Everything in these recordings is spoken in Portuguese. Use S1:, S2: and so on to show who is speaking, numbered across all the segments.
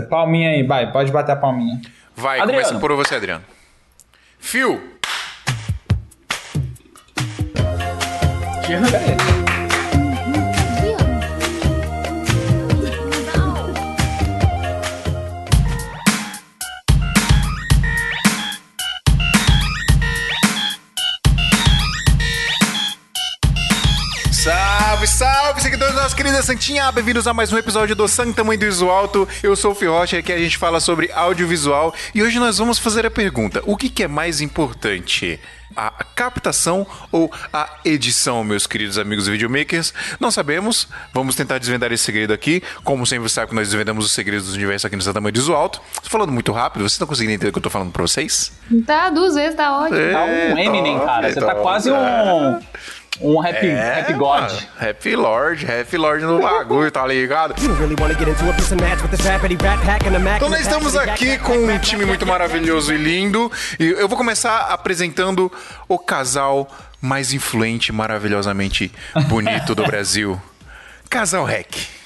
S1: Palminha aí, vai, pode bater a palminha.
S2: Vai,
S3: Adriano.
S2: começa por você, Adriano. Fio. Salve, querida Santinha! Bem-vindos a mais um episódio do Santa Mãe do Iso Alto. Eu sou o Fioche, aqui a gente fala sobre audiovisual e hoje nós vamos fazer a pergunta: o que, que é mais importante? A captação ou a edição, meus queridos amigos videomakers? Não sabemos, vamos tentar desvendar esse segredo aqui. Como sempre sabe que nós desvendamos os segredos do universo aqui no Santa Mãe do Iso Alto. Tô falando muito rápido, vocês estão conseguindo entender o que eu tô falando pra vocês?
S4: Tá, duas vezes, tá ótimo.
S3: Tá um Eminem, cara. Você tá quase um. Um rap, rap god.
S2: mano. Happy Lord, Happy Lord no bagulho, tá ligado? Então nós estamos aqui com um time muito maravilhoso e lindo. E eu vou começar apresentando o casal mais influente, maravilhosamente bonito do Brasil. Casal Rec.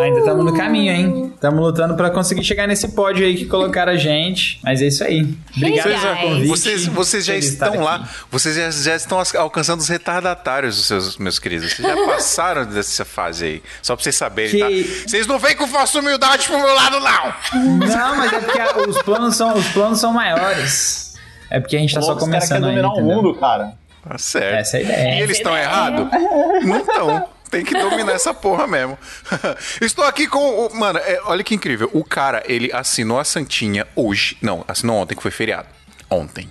S1: Ainda estamos no caminho, hein? Estamos lutando pra conseguir chegar nesse pódio aí que colocaram a gente. Mas é isso aí. Obrigado
S4: Vocês
S1: pelo
S4: já-
S1: convite.
S2: Vocês, vocês já estão lá,
S1: aqui.
S2: vocês já, já estão alcançando os retardatários, os seus, meus queridos. Vocês já passaram dessa fase aí. Só pra vocês saberem,
S1: Que-
S2: tá? Vocês não vêm com falsa humildade pro meu lado, não!
S1: Não, mas é porque a- os planos são, os planos são maiores. É porque a gente tá só
S3: Os caras
S1: começando
S3: querem
S1: ainda,
S3: dominar o mundo, cara.
S2: Tá certo.
S1: Essa é a ideia.
S2: E eles estão errados? Não estão. Tem que dominar essa porra mesmo. Estou aqui com o. Mano, é, olha que incrível. O cara, ele assinou a Santinha hoje. Não, assinou ontem, que foi feriado. Ontem.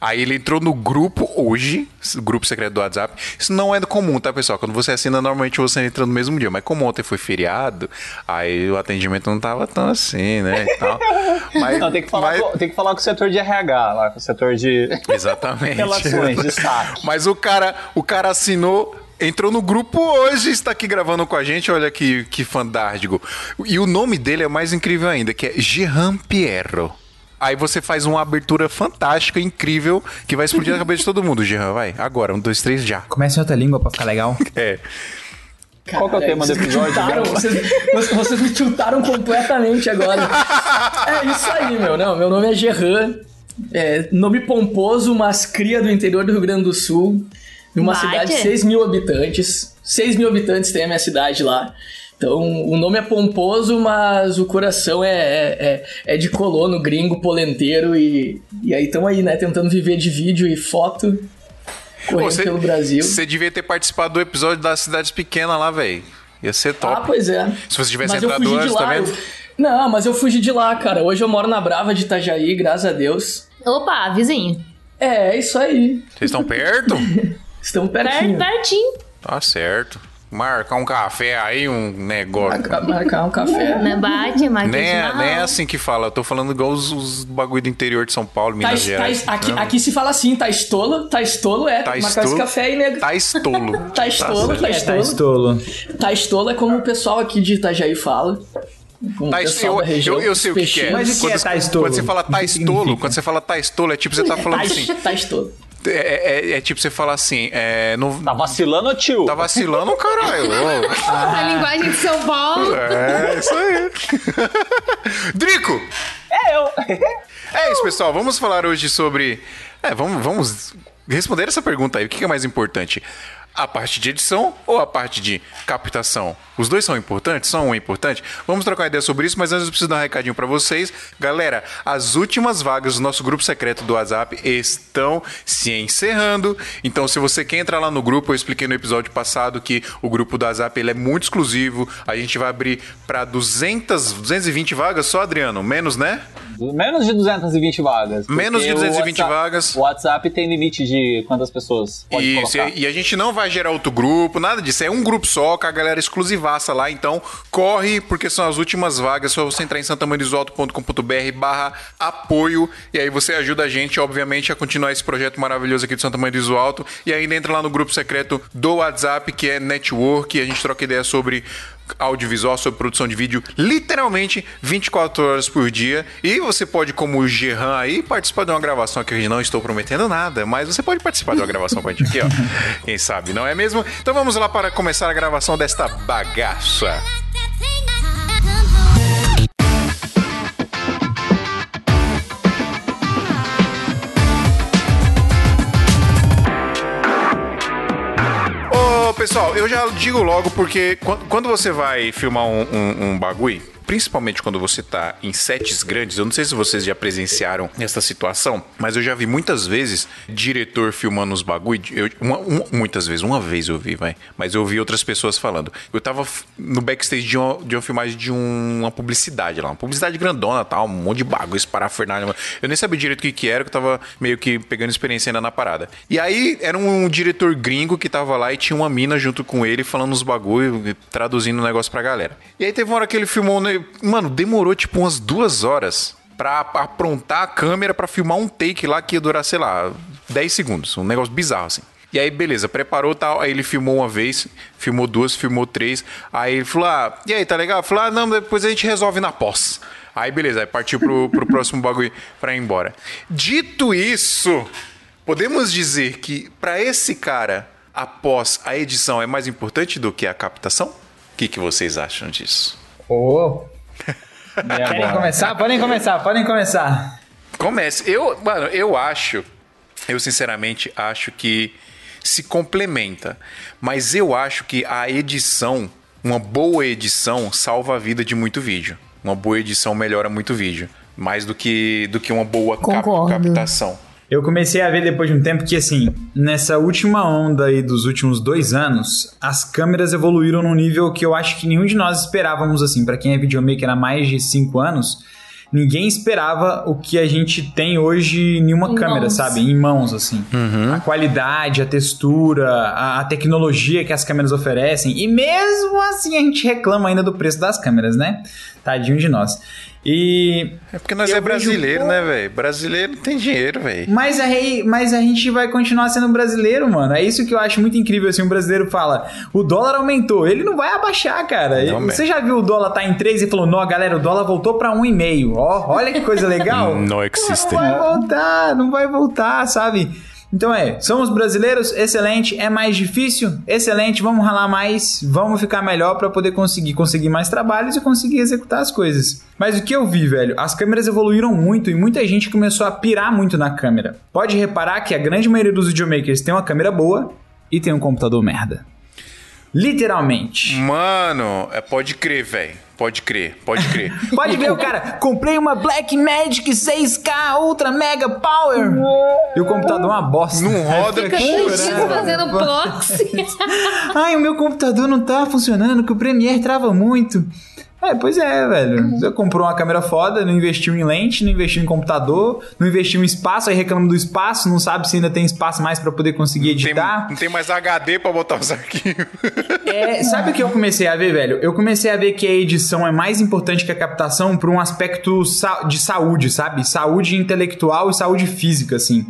S2: Aí ele entrou no grupo hoje, grupo secreto do WhatsApp. Isso não é comum, tá, pessoal? Quando você assina, normalmente você entra no mesmo dia. Mas como ontem foi feriado, aí o atendimento não tava tão assim, né? Mas,
S3: Não, tem que, falar
S2: mas-
S3: com, tem que falar com o setor de RH lá, com o setor de
S2: Exatamente.
S3: relações, de saque.
S2: Mas o cara, o cara assinou, entrou no grupo hoje, está aqui gravando com a gente. Olha que, que fantástico. E o nome dele é mais incrível ainda, que é Jean Pierro. Aí você faz uma abertura fantástica, incrível, que vai explodir a cabeça de todo mundo, Jean. Vai, agora, um, dois, três, já.
S1: Começa em outra língua pra ficar legal.
S2: É.
S3: Qual que é o tema do
S5: vocês me
S3: episódio?
S5: vocês- vocês me tiltaram completamente agora. É isso aí, meu. Não, meu nome é Gerran. É, nome pomposo, mas cria do interior do Rio Grande do Sul. Numa
S4: Bate.
S5: cidade de 6 mil habitantes. 6 mil habitantes tem a minha cidade lá. Então, o nome é pomposo, mas o coração é, é, é- é de colono, gringo, polenteiro. E, e aí estamos aí, né? Tentando viver de vídeo e foto. Correndo
S2: Você-
S5: pelo Brasil.
S2: Você devia ter participado do episódio das cidades pequenas lá, velho. Ia ser top.
S5: Ah, pois é.
S2: Se você tivesse
S5: Mas
S2: entrado antes,
S5: lá.
S2: tá vendo?
S5: eu- Não, mas eu fugi de lá, cara. Hoje eu moro na Brava de Itajaí, graças a Deus.
S4: Opa, vizinho.
S5: É, é isso aí.
S2: Vocês estão perto?
S5: Estamos
S4: Per
S5: pertinho.
S4: pertinho.
S2: tá certo. Marcar um café aí, um negócio.
S5: Marcar, marcar um café.
S4: Né, bate, mas
S2: Nem é,
S4: não.
S2: nem é assim que fala. Eu tô falando igual os, os bagulho do interior de São Paulo,
S5: Tá,
S2: Minas
S5: tá,
S2: Gerais.
S5: aqui,
S2: Não.
S5: aqui se fala assim, tá estolo, tá estolo é.
S2: Tá
S5: marcar esse
S2: estolo.
S5: café aí, nego.
S2: Tá estolo.
S5: Tá estolo, tá
S1: Tá
S5: estolo.
S1: estolo.
S5: Tá estolo é como o pessoal aqui de Itajaí fala. Como
S2: Tá
S5: o
S2: est-
S5: pessoal
S2: eu,
S5: da região.
S2: eu, eu sei o que, que é.
S1: Mas o que
S2: quando,
S1: é tá estolo?
S2: quando você fala tá estolo, quando você fala tá estolo, é tipo você tá falando
S5: Tá,
S2: assim.
S5: tá estolo.
S2: É, é- é tipo você falar assim, é, não,
S3: Tá vacilando, tio?
S2: tá vacilando, caralho. Ô,
S4: A linguagem de São Paulo.
S2: É, isso aí. Drico!
S3: É eu.
S2: É isso, pessoal. Vamos falar hoje sobre. É, vamos, vamos responder essa pergunta aí. O que é mais importante? A parte de edição ou a parte de captação? Os dois são importantes? São um importante? Vamos trocar ideia sobre isso, mas antes eu preciso dar um recadinho pra vocês. Galera, as últimas vagas do nosso grupo secreto do WhatsApp estão se encerrando. Então, se você quer entrar lá no grupo, eu expliquei no episódio passado que o grupo do WhatsApp ele é muito exclusivo. A gente vai abrir pra 200, 220 vagas só, Adriano? Menos, né?
S3: Menos de 220 vagas.
S2: Menos de
S3: porque o
S2: 220
S3: WhatsApp-
S2: vagas.
S3: O WhatsApp tem limite de quantas pessoas pode
S2: Isso,
S3: colocar.
S2: e, a gente não vai gerar outro grupo, nada disso. É um grupo só, com a galera exclusivaça lá. Então, corre, porque são as últimas vagas. Só você entrar em santamanizoalto.com.br barra apoio. E aí você ajuda a gente, obviamente, a continuar esse projeto maravilhoso aqui do Santa Maria do Alto. E ainda entra lá no grupo secreto do WhatsApp, que é Network. E a gente troca ideia sobre audiovisual, sobre produção de vídeo, literalmente 24 horas por dia. E você pode, como o Gerran aí, participar de uma gravação aqui. Eu não estou prometendo nada, mas você pode participar de uma gravação com a gente aqui, ó. Quem sabe, não é mesmo? Então vamos lá para começar a gravação desta bagaça. Pessoal, eu já digo logo porque quando você vai filmar um, um, um bagulho, principalmente quando você tá em sets grandes, eu não sei se vocês já presenciaram essa situação, mas eu já vi muitas vezes diretor filmando os bagulho, eu, uma, uma, muitas vezes, uma vez eu vi, vai, mas eu vi outras pessoas falando. Eu tava no backstage de uma, de uma filmagem de um, uma publicidade lá, uma publicidade grandona, tal, um monte de bagulho, parafernália. Eu nem sabia direito o que que era, que eu tava meio que pegando experiência ainda na parada. E aí era um diretor gringo que tava lá e tinha uma mina junto com ele falando os bagulho, traduzindo o negócio pra galera. E aí teve uma hora que ele filmou, né, Mano, demorou tipo umas duas horas pra aprontar a câmera para filmar um take lá que ia durar, sei lá, 10 segundos. Um negócio bizarro, assim. E aí, beleza, preparou tal. Aí ele filmou uma vez, filmou duas, filmou três. Aí ele falou: Ah, e aí, tá legal? Falou: Ah, não, depois a gente resolve na pós. Aí, beleza, aí partiu pro, pro próximo bagulho pra ir embora. Dito isso, podemos dizer que para esse cara, após a edição é mais importante do que a captação? O que, que vocês acham disso?
S1: Oh, Querem começar? Podem começar, podem começar.
S2: Comece. Eu, mano, eu acho, eu sinceramente acho que se complementa. Mas eu acho que a edição, uma boa edição, salva a vida de muito vídeo. Uma boa edição melhora muito vídeo. Mais do que, do que uma boa cap captação.
S1: Eu comecei a ver depois de um tempo que, assim, nessa última onda aí dos últimos dois anos, as câmeras evoluíram num nível que eu acho que nenhum de nós esperávamos, assim. para quem é videomaker há mais de cinco anos, ninguém esperava o que a gente tem hoje em uma em câmera, mãos. sabe? Em mãos, assim. Uhum. A qualidade, a textura, a, a, tecnologia que as câmeras oferecem. E mesmo assim a gente reclama ainda do preço das câmeras, né? Tadinho de nós. E.
S2: É porque nós é brasileiro, vejo... né, velho? Brasileiro tem dinheiro, velho.
S1: Mas, aí, mas a gente vai continuar sendo brasileiro, mano. É isso que eu acho muito incrível. Assim, um brasileiro fala: o dólar aumentou. Ele não vai abaixar, cara. Não, Você já viu o dólar tá em 3 e falou: não, galera, o dólar voltou pra 1,5. Ó, olha que coisa legal.
S2: não existe.
S1: Não vai voltar, não vai voltar, sabe? Então é, somos brasileiros, excelente. É mais difícil, excelente. Vamos ralar mais, vamos ficar melhor para poder conseguir conseguir mais trabalhos e conseguir executar as coisas. Mas o que eu vi, velho, as câmeras evoluíram muito e muita gente começou a pirar muito na câmera. Pode reparar que a grande maioria dos videomakers tem uma câmera boa e tem um computador merda. Literalmente.
S2: Mano, é, pode crer, velho. Pode crer, pode crer.
S1: pode ver o cara, comprei uma Black Magic 6K Ultra Mega Power. e o computador é uma bosta.
S2: Não roda
S4: Fica
S2: né?
S4: fazendo proxy.
S1: Ai, o meu computador não tá funcionando, que o Premiere trava muito. É, pois é, velho. Uhum. Você comprou uma câmera foda, não investiu em lente, não investiu em computador, não investiu em espaço, aí reclama do espaço, não sabe se ainda tem espaço mais para poder conseguir editar.
S2: Não tem, não tem mais HD para botar os arquivos.
S1: É, sabe o que eu comecei a ver, velho? Eu comecei a ver que a edição é mais importante que a captação por um aspecto de saúde, sabe? Saúde intelectual e saúde física, assim.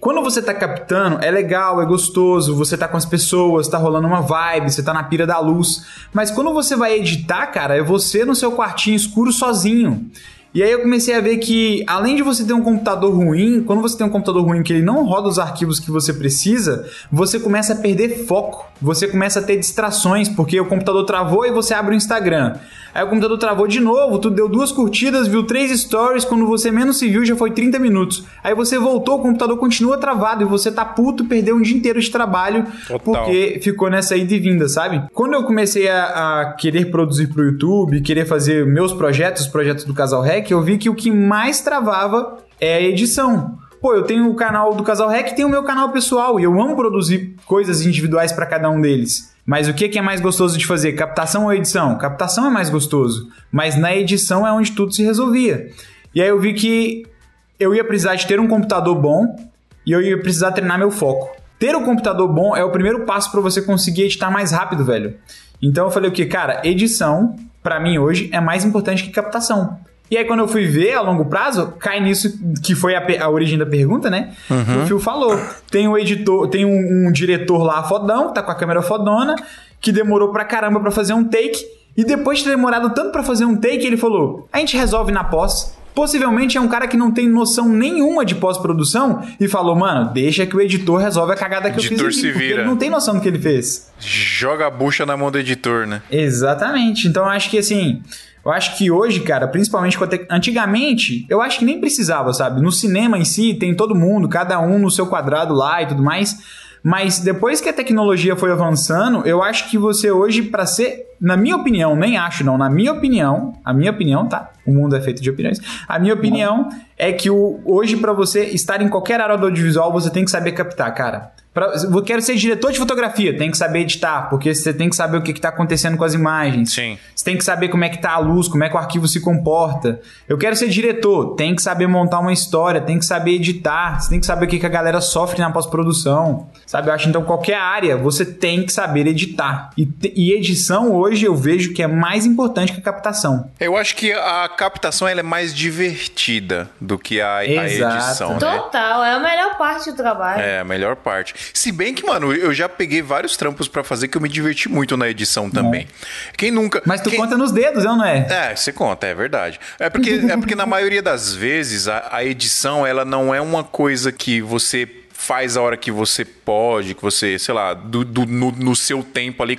S1: Quando você tá captando, é legal, é gostoso, você tá com as pessoas, tá rolando uma vibe, você tá na pira da luz. Mas quando você vai editar, cara, é você no seu quartinho escuro sozinho. E aí eu comecei a ver que, além de você ter um computador ruim, quando você tem um computador ruim que ele não roda os arquivos que você precisa, você começa a perder foco. Você começa a ter distrações, porque o computador travou e você abre o Instagram. Aí o computador travou de novo, tu deu duas curtidas, viu três stories, quando você menos se viu já foi 30 minutos. Aí você voltou, o computador continua travado e você tá puto, perdeu um dia inteiro de trabalho Total. porque ficou nessa ida e vinda, sabe? Quando eu comecei a, a querer produzir pro YouTube, querer fazer meus projetos, os projetos do Casal Rec, eu vi que o que mais travava é a edição. Pô, eu tenho o canal do Casal Rec tenho o meu canal pessoal e eu amo produzir coisas individuais para cada um deles. Mas o que é mais gostoso de fazer? Captação ou edição? Captação é mais gostoso, mas na edição é onde tudo se resolvia. E aí eu vi que eu ia precisar de ter um computador bom e eu ia precisar treinar meu foco. Ter um computador bom é o primeiro passo para você conseguir editar mais rápido, velho. Então eu falei o que, cara, edição para mim hoje é mais importante que captação. E aí, quando eu fui ver a longo prazo, cai nisso que foi a, a origem da pergunta, né? Uhum. O Phil falou. Tem um editor, tem um, um diretor lá fodão, tá com a câmera fodona, que demorou pra caramba pra fazer um take. E depois de ter demorado tanto para fazer um take, ele falou: a gente resolve na pós. Possivelmente é um cara que não tem noção nenhuma de pós-produção e falou, mano, deixa que o editor resolve a cagada que editor eu fiz aqui, se vira. ele não tem noção do que ele fez.
S2: Joga a bucha na mão do editor, né?
S1: Exatamente. Então eu acho que assim, eu acho que hoje, cara, principalmente te... antigamente, eu acho que nem precisava, sabe? No cinema em si tem todo mundo, cada um no seu quadrado lá e tudo mais. Mas depois que a tecnologia foi avançando, eu acho que você hoje, para ser, na minha opinião, nem acho não, na minha opinião, a minha opinião, tá? O mundo é feito de opiniões. A minha opinião é que o, hoje, para você estar em qualquer área do audiovisual, você tem que saber captar, cara. Pra, eu quero ser diretor de fotografia, tem que saber editar, porque você tem que saber o que está acontecendo com as imagens.
S2: Sim.
S1: Você tem que saber como é que tá a luz, como é que o arquivo se comporta. Eu quero ser diretor, tem que saber montar uma história, tem que saber editar, você tem que saber o que, que a galera sofre na pós-produção. Sabe? Eu acho então qualquer área você tem que saber editar. E, e, edição hoje eu vejo que é mais importante que a captação.
S2: Eu acho que a captação ela é mais divertida do que a, a edição. Né?
S4: Total, é a melhor parte do trabalho.
S2: É, a melhor parte. Se bem que, mano, eu já peguei vários trampos para fazer que eu me diverti muito na edição também. Quem nunca.
S1: Mas tu
S2: quem...
S1: conta nos dedos, não é?
S2: É, você conta, é verdade. É porque, é porque na maioria das vezes a, a edição ela não é uma coisa que você faz a hora que você pode, que você, sei lá, do, do no, no, seu tempo ali.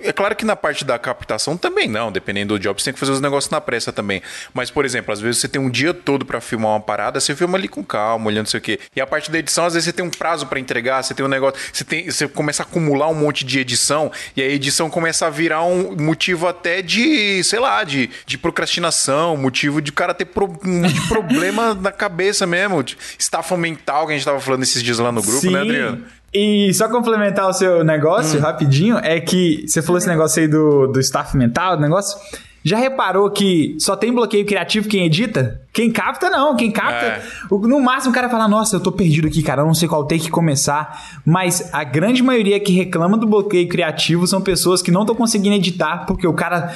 S2: É claro que na parte da captação também não, dependendo do job, você tem que fazer os negócios na pressa também. Mas, por exemplo, às vezes você tem um dia todo para filmar uma parada, você filma ali com calma, olhando não sei o quê. E a parte da edição, às vezes você tem um prazo para entregar, você tem um negócio, você, tem, você começa a acumular um monte de edição, e a edição começa a virar um motivo até de, sei lá, de, de procrastinação, motivo de o cara ter pro, um de problema na cabeça mesmo, estafa mental que a gente tava falando esses dias lá no grupo, né, Sim. né, Adriano?
S1: E só complementar o seu negócio hum. rapidinho, é que você falou esse negócio aí do, do staff mental, do negócio. Já reparou que só tem bloqueio criativo quem edita? Quem capta, não. Quem capta. É. No máximo o cara fala: Nossa, eu tô perdido aqui, cara. Eu não sei qual take que começar. Mas a grande maioria que reclama do bloqueio criativo são pessoas que não estão conseguindo editar porque o cara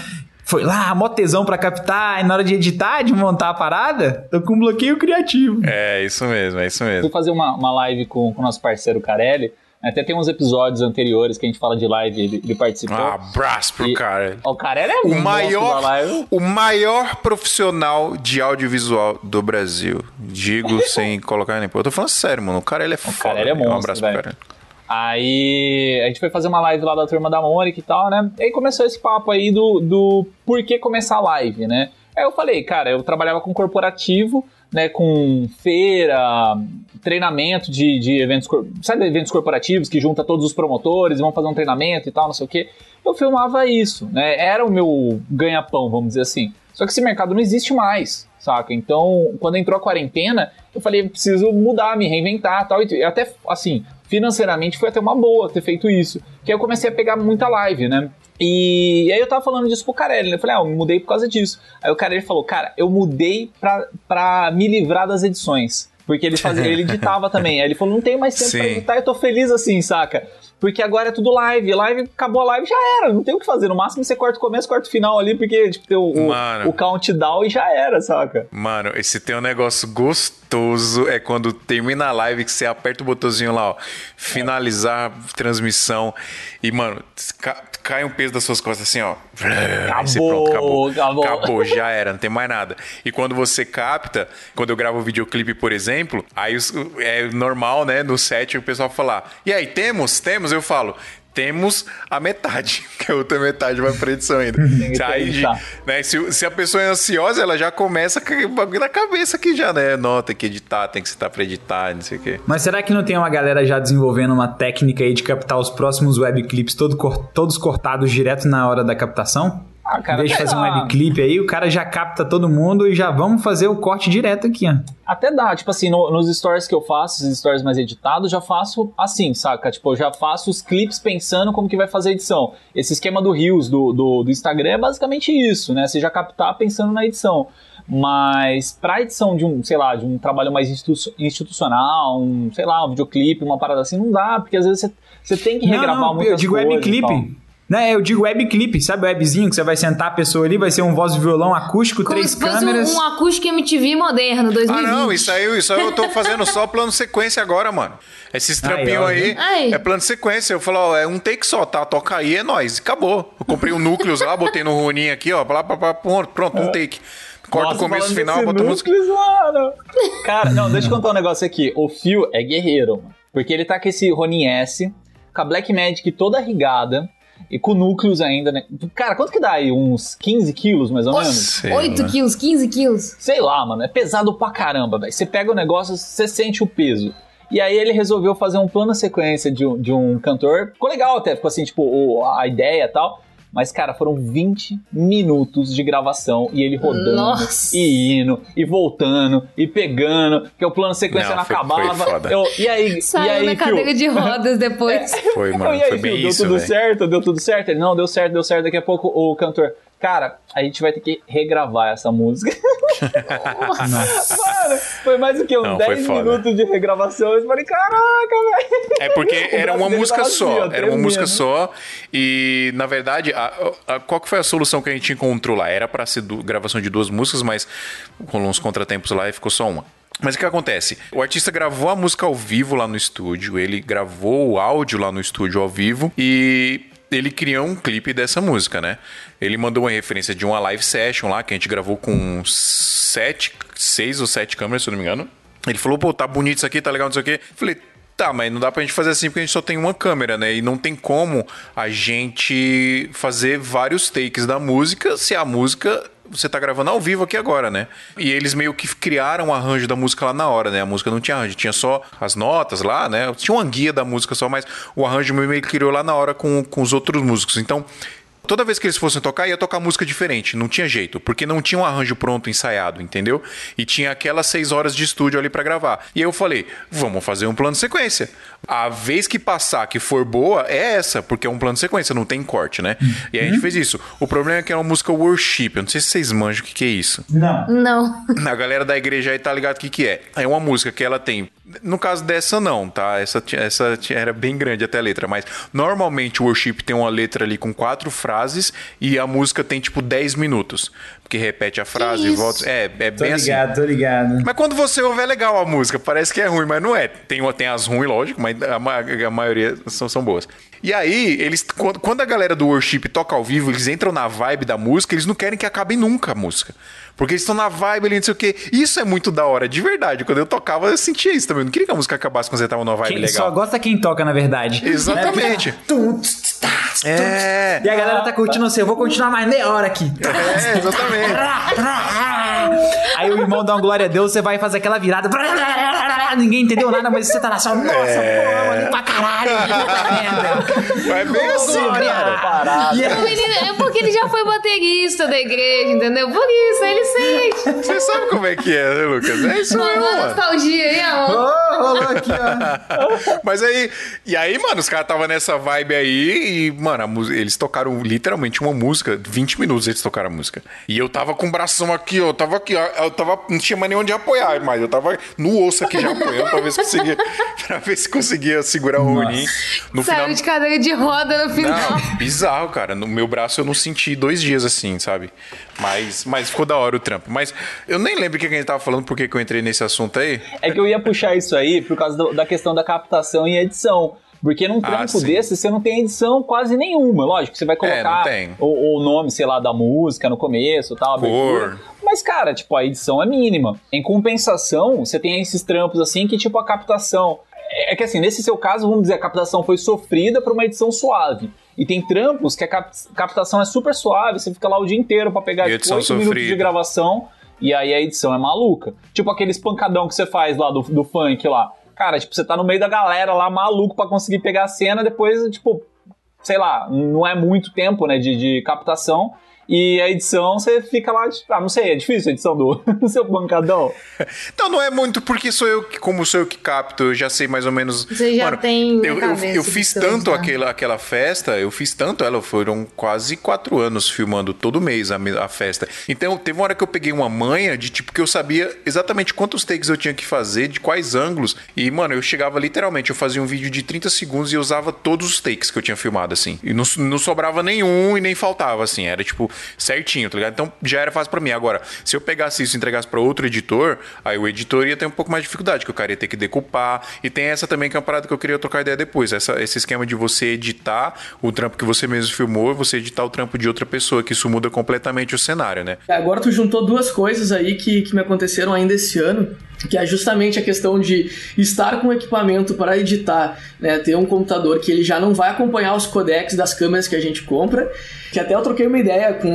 S1: foi lá, mó tesão pra captar, e na hora de editar, de montar a parada, tô com um bloqueio criativo.
S2: É, isso mesmo, é isso mesmo.
S3: Fui fazer uma, uma live com o nosso parceiro Carelli, até tem uns episódios anteriores que a gente fala de live, ele, ele participou.
S2: Ah, abraço pro cara.
S3: O cara é
S2: o maior, o maior profissional de audiovisual do Brasil. Digo sem colocar nem. Eu tô falando sério, mano. O cara ele é foda. O cara ele é monstro, um abraço pro cara.
S3: Aí a gente foi fazer uma live lá da turma da Mônica e tal, né? E aí começou esse papo aí do, do por que começar a live, né? Aí eu falei, cara, eu trabalhava com corporativo, né? Com feira, treinamento de, de eventos, sabe, eventos corporativos que junta todos os promotores e vão fazer um treinamento e tal, não sei o quê. Eu filmava isso, né? Era o meu ganha-pão, vamos dizer assim. Só que esse mercado não existe mais, saca? Então, quando entrou a quarentena, eu falei, preciso mudar, me reinventar tal. E até, assim, financeiramente foi até uma boa ter feito isso. Que aí eu comecei a pegar muita live, né? E, e aí eu tava falando disso pro Carelli, né? Eu falei, ah, eu mudei por causa disso. Aí o Carelli falou, cara, eu mudei pra, pra me livrar das edições. Porque ele fazia, ele editava também. Aí ele falou, não tenho mais tempo Sim. pra editar, eu tô feliz assim, saca? Porque agora é tudo live. Live, acabou a live, já era. Não tem o que fazer. No máximo você corta o começo, corta o final ali, porque tipo, tem o, o, o countdown e já era, saca?
S2: Mano, esse tem um negócio gostoso é quando termina a live que você aperta o botãozinho lá, ó. Finalizar é. transmissão. E, mano, cai um peso das suas costas assim, ó.
S3: Acabou, pronto, acabou,
S2: acabou. Acabou, já era, não tem mais nada. E quando você capta, quando eu gravo o videoclipe, por exemplo, aí é normal, né, no set o pessoal falar: "E aí, temos? Temos?" Eu falo: temos a metade, que a outra metade vai pra edição ainda. Aí, né, se, se, a pessoa é ansiosa, ela já começa com o bagulho na cabeça aqui já, né? Não, tem que editar, tem que estar pra editar, não sei o quê.
S1: Mas será que não tem uma galera já desenvolvendo uma técnica aí de captar os próximos webclips todo, todos cortados direto na hora da captação? Ah, cara, em vez de fazer dá. um webclip aí, o cara já capta todo mundo e já vamos fazer o corte direto aqui, ó.
S3: Até dá, tipo assim, no, nos stories que eu faço, os stories mais editados, já faço assim, saca? Tipo, eu já faço os clipes pensando como que vai fazer a edição. Esse esquema do Reels, do, do, do Instagram, é basicamente isso, né? Você já captar pensando na edição. Mas pra edição de um, sei lá, de um trabalho mais institucional, um, sei lá, um videoclipe, uma parada assim, não dá, porque às vezes você, você tem que regravar não, não, muitas eu
S1: digo
S3: coisas.
S1: Né, eu digo webclip, sabe o webzinho que você vai sentar a pessoa ali, vai ser um voz e violão acústico,
S4: Como
S1: três
S4: se
S1: câmeras.
S4: Um, um acústico MTV moderno, 2020.
S2: Ah, não, isso aí, isso aí eu tô fazendo só plano sequência agora, mano. Esses trampinhos aí, aí é plano sequência. Eu falo, ó, é um take só, tá? Toca aí, é nóis. Acabou. Eu comprei um núcleos lá, botei no Roninho aqui, ó, blá, blá, blá, pronto, um take. Corta o começo e final, bota música.
S3: Mano. Cara, não, deixa eu contar um negócio aqui. O Fio é guerreiro, mano. Porque ele tá com esse Ronin S, com a Black Magic toda rigada e com núcleos ainda, né? Cara, quanto que dá aí? Uns 15 quilos, mais ou menos?
S4: 8 né? quilos, 15 quilos.
S3: Sei lá, mano. É pesado pra caramba, velho. Você pega o negócio, você sente o peso. E aí ele resolveu fazer um plano sequência de um, de um cantor. Ficou legal até, ficou assim, tipo, o- a ideia e tal. Mas, cara, foram 20 minutos de gravação e ele rodando
S4: Nossa.
S3: e indo e voltando e pegando, que o plano sequência não,
S2: Não, foi-
S3: acabava.
S2: foi foda.
S3: Eu- e aí, e
S4: Saiu
S3: aí,
S4: na cadeira de rodas depois.
S2: Foi,
S3: Não,
S2: mano.
S3: e aí,
S2: Foi bem
S3: deu
S2: isso,
S3: tudo
S2: velho.
S3: certo, deu tudo certo. Ele, não, deu certo, deu certo. Daqui a pouco o cantor, cara, a gente vai ter que regravar essa música. Mano, foi mais do que uns
S2: Não, foi
S3: 10
S2: foda.
S3: minutos de regravação. Eu falei, caraca, velho.
S2: É porque era uma música
S3: assim,
S2: só.
S3: ó,
S2: Era uma música só. E, na verdade, a- a- qual que foi a solução que a gente encontrou lá? Era pra ser du- gravação de duas músicas, mas rolou uns contratempos lá e ficou só uma. Mas o que acontece? O artista gravou a música ao vivo lá no estúdio, ele gravou o áudio lá no estúdio ao vivo e ele criou um clipe dessa música, né? Ele mandou uma referência de uma live session lá que a gente gravou com sete, seis ou sete câmeras, se eu não me engano. Ele falou, pô, tá bonito isso aqui, tá legal, não sei o quê. Falei, tá, mas não dá pra gente fazer assim porque a gente só tem uma câmera, né? E não tem como a gente fazer vários takes da música se a música você tá gravando ao vivo aqui agora, né? E eles meio que criaram o arranjo da música lá na hora, né? A música não tinha arranjo, tinha só as notas lá, né? Tinha uma guia da música só, mas o arranjo meio que criou lá na hora com, com os outros músicos. Então, Toda vez que eles fossem tocar, ia tocar música diferente. Não tinha jeito, porque não tinha um arranjo pronto, ensaiado, entendeu? E tinha aquelas seis horas de estúdio ali pra gravar. E aí eu falei, vamos fazer um plano de sequência. A vez que passar que for boa é essa, porque é um plano de sequência, não tem corte, né? E aí a gente fez isso. O problema é que é uma música worship. Eu não sei se vocês manjam o que, que é isso.
S1: Não.
S4: Não.
S2: A galera da igreja aí tá ligado o que, que é. É uma música que ela tem. No caso dessa, não, tá? Essa, essa era bem grande até a letra, mas normalmente o worship tem uma letra ali com quatro frases e a música tem tipo 10 minutos. Porque repete a frase e volta. É, é
S1: Tô
S2: bem assim.
S1: ligado, tô ligado.
S2: Mas quando você ouve é legal a música, parece que é ruim, mas não é. Tem, tem as ruins, lógico, mas a, a maioria são, são boas. E aí, eles quando, a galera do worship toca ao vivo, eles entram na vibe da música, eles não querem que acabe nunca a música. Porque eles estão na vibe ali, não sei o quê. Isso é muito da hora, de verdade. Quando eu tocava, eu sentia isso também. Eu não queria que a música acabasse quando você tava numa vibe
S1: Quem,
S2: legal.
S1: só gosta quem toca, na verdade.
S2: Exatamente.
S1: Né? Tum,
S2: É.
S1: E a galera tá curtindo você. Eu vou continuar mais meia hora aqui.
S2: É, exatamente.
S1: Aí o irmão dá uma glória a Deus, você vai fazer aquela virada. Ninguém entendeu nada, mas você tá lá só, nossa,
S2: É.
S1: pô, ali pra caralho.
S2: É bem assim,
S1: Glória.
S2: cara.
S1: Aí-
S4: menino- é porque ele já foi baterista da igreja, entendeu? Por isso, ele sente.
S2: Você sabe como é que é, né, Lucas? É isso mesmo,
S4: Rolou a
S2: mano.
S4: nostalgia aí, amor.
S1: Ô, rolou aqui, ó.
S2: Mas aí, e aí, mano, os caras estavam nessa vibe aí e, mano, eles tocaram literalmente uma música, 20 minutos eles tocaram a música. E eu tava com o bração aqui, ó, tava aqui, eu tava, não tinha mais nem onde apoiar mais, eu tava no osso aqui já apoiando pra ver se conseguia, pra ver se conseguia segurar o rolinho. No final...
S4: Saiu de cadeira de roda no final.
S2: Não, bizarro, cara. No meu braço eu não senti dois dias assim, sabe? Mas, mas ficou da hora o trampo. Mas eu nem lembro o que a gente tava falando, por que que eu entrei nesse assunto aí.
S3: É que eu ia puxar isso aí por causa do- da questão da captação e edição. Porque num trampo
S2: Ah,
S3: desse você não tem edição quase nenhuma. Lógico, você vai
S2: É,
S3: colocar
S2: tem.
S3: o, o nome, sei lá, da música no começo, tal,
S2: Cor.
S3: Mas, cara, tipo, a edição é mínima. Em compensação, você tem esses trampos assim que, tipo, a captação. É é que assim, nesse seu caso, vamos dizer, a captação foi sofrida para uma edição suave. E tem trampos que a cap- captação é super suave, você fica lá o dia inteiro pra pegar tipo,
S2: edição
S3: 8 minutos de gravação e aí a edição é maluca. Tipo aqueles pancadão que você faz lá do, do funk lá. Cara, tipo, você tá no meio da galera lá, maluco pra conseguir pegar a cena, depois, tipo, sei lá, não é muito tempo, né, de, de captação. E a edição, você fica lá, tipo, ah, não sei, é difícil a edição do, do seu pancadão.
S2: Então não é muito porque sou eu que, como sou eu que capto, eu já sei mais ou menos.
S4: Você já tem na
S2: Eu, eu, eu fiz tanto
S4: né?
S2: aquela, aquela festa, eu fiz tanto ela, foram quase quatro anos filmando todo mês a, a festa. Então teve uma hora que eu peguei uma manha de tipo que eu sabia exatamente quantos takes eu tinha que fazer, de quais ângulos. E, mano, eu chegava literalmente, eu fazia um vídeo de 30 segundos e eu usava todos os takes que eu tinha filmado, assim. E não, não sobrava nenhum e nem faltava, assim. Era tipo certinho, tá ligado? Então já era fácil pra mim. Agora, se eu pegasse isso e entregasse pra outro editor, aí o editor ia ter um pouco mais de dificuldade, que o cara ia ter que decupar. E tem essa também que é uma parada que eu queria trocar ideia depois. Essa, esse esquema de você editar o trampo que você mesmo filmou você editar o trampo de outra pessoa, que isso muda completamente o cenário, né?
S5: Agora tu juntou duas coisas aí que, que me aconteceram ainda esse ano, que é justamente a questão de estar com equipamento para editar, né? Ter um computador que ele já não vai acompanhar os codecs das câmeras que a gente compra, que até eu troquei uma ideia com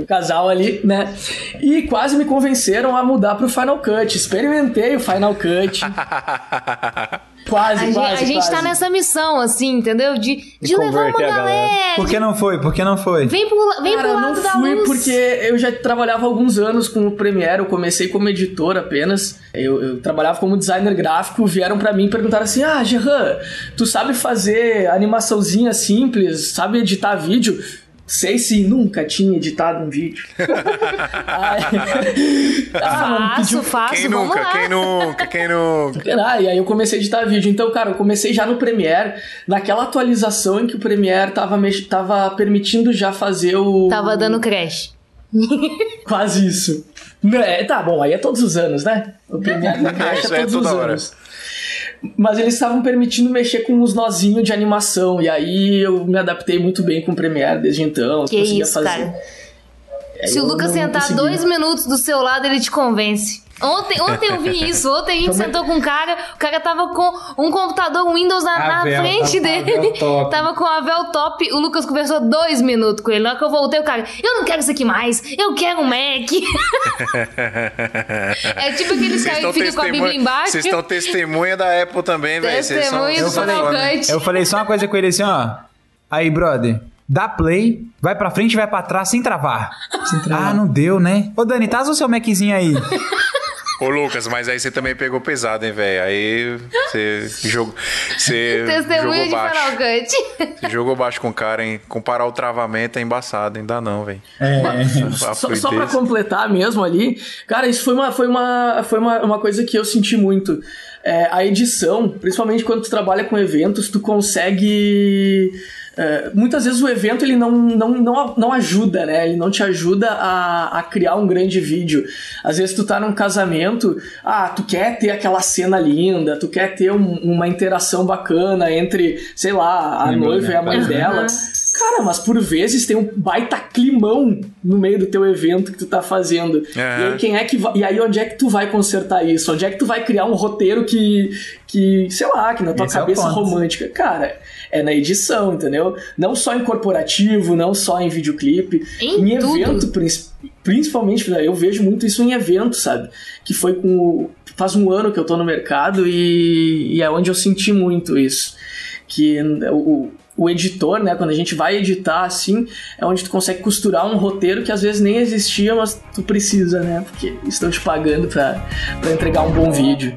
S5: um casal ali, né? E quase me convenceram a mudar pro Final Cut. Experimentei o Final Cut. Quase,
S4: A, gente,
S5: quase,
S4: a gente
S5: quase.
S4: tá nessa missão, assim, entendeu? De, de levar uma
S3: galera.
S4: galera.
S1: Por que não foi? Por que não foi?
S4: Vem pro, vem
S5: Cara,
S4: pro
S5: eu
S4: lado
S5: não
S4: da
S5: fui
S4: luz.
S5: porque eu já trabalhava alguns anos com o Premiere, eu comecei como editor apenas. Eu, eu trabalhava como designer gráfico, vieram pra mim e perguntaram assim: "Ah, Gerran, tu sabe fazer animaçãozinha simples, sabe editar vídeo?" Sei sim, nunca tinha editado um vídeo. Aí- ah,
S4: Faço,
S5: pediu
S4: faço,
S2: Quem
S4: vamos
S2: nunca,
S4: lá.
S2: quem nunca, quem nunca?
S5: Ah, e aí eu comecei a editar vídeo. Então, cara, eu comecei já no Premiere, naquela atualização em que o Premiere tava, mex... tava permitindo já fazer o.
S4: Tava dando crash.
S5: Quase isso. É, tá bom, aí é todos os anos, né? O Premiere caixa
S2: Isso é
S5: todos os
S2: hora.
S5: anos. Mas eles estavam permitindo mexer com uns nozinhos de animação. E aí eu me adaptei muito bem com o Premiere desde então.
S4: Que
S5: conseguia
S4: isso,
S5: fazer.
S4: cara.
S5: Aí
S4: Se o Lucas sentar
S5: consegui.
S4: dois minutos do seu lado, ele te convence. Ontem, ontem eu vi isso. Ontem a gente
S5: Como é-
S4: sentou com um cara, o cara tava com um computador Windows na, na
S1: Avel,
S4: frente
S1: tava com
S4: dele.
S1: Top.
S4: Tava com a Vel top. O Lucas conversou dois minutos com ele. Na hora que eu voltei, o cara, eu não quero isso aqui mais. Eu quero um Mac. é tipo aqueles caras que ficam com a Bíblia embaixo.
S2: Vocês estão testemunha da Apple também, velho. Vocês são-
S4: Testemunha do
S2: foda.
S4: Cavalcante.
S1: Eu falei só uma coisa com ele assim, ó. Aí, brother, dá play, vai pra frente e vai pra trás sem travar. Ah, não deu, né? Ô, Dani, traz o seu Maczinho aí.
S2: Ô, Lucas, mas aí você também pegou pesado, hein, velho? Aí você jogou. Você
S4: Testemunha
S2: jogou
S4: de
S2: baixo. Você jogou baixo com o cara, hein? Comparar o travamento é embaçado, ainda não, velho.
S1: É.
S5: Só, só pra completar mesmo ali, cara, isso foi uma, foi uma, foi uma, uma coisa que eu senti muito. É, a edição, principalmente quando tu trabalha com eventos, tu consegue. É, muitas vezes o evento ele não, não, não, não ajuda, né? Ele não te ajuda a, a criar um grande vídeo. Às vezes tu tá num casamento, ah, tu quer ter aquela cena linda, tu quer ter um- uma interação bacana entre, sei lá, a noiva
S1: né?
S5: e a mãe
S1: Aham.
S5: dela. Cara, mas por vezes tem um baita climão no meio do teu evento que tu tá fazendo. E aí quem é que vai, e aí onde é que tu vai consertar isso? Onde é que tu vai criar um roteiro que que, sei lá, que na tua
S1: Esse é
S5: cabeça
S1: ponto.
S5: romântica, cara, é na edição, entendeu? Não só em corporativo, não só em videoclipe,
S4: Em tudo.
S5: evento, prin- principalmente, eu vejo muito isso em evento, sabe? Que foi com o, faz um ano que eu tô no mercado e, e é onde eu senti muito isso. Que o, o editor, né, quando a gente vai editar assim, é onde tu consegue costurar um roteiro que às vezes nem existia, mas tu precisa, né? Porque estão te pagando pra, pra entregar um bom vídeo.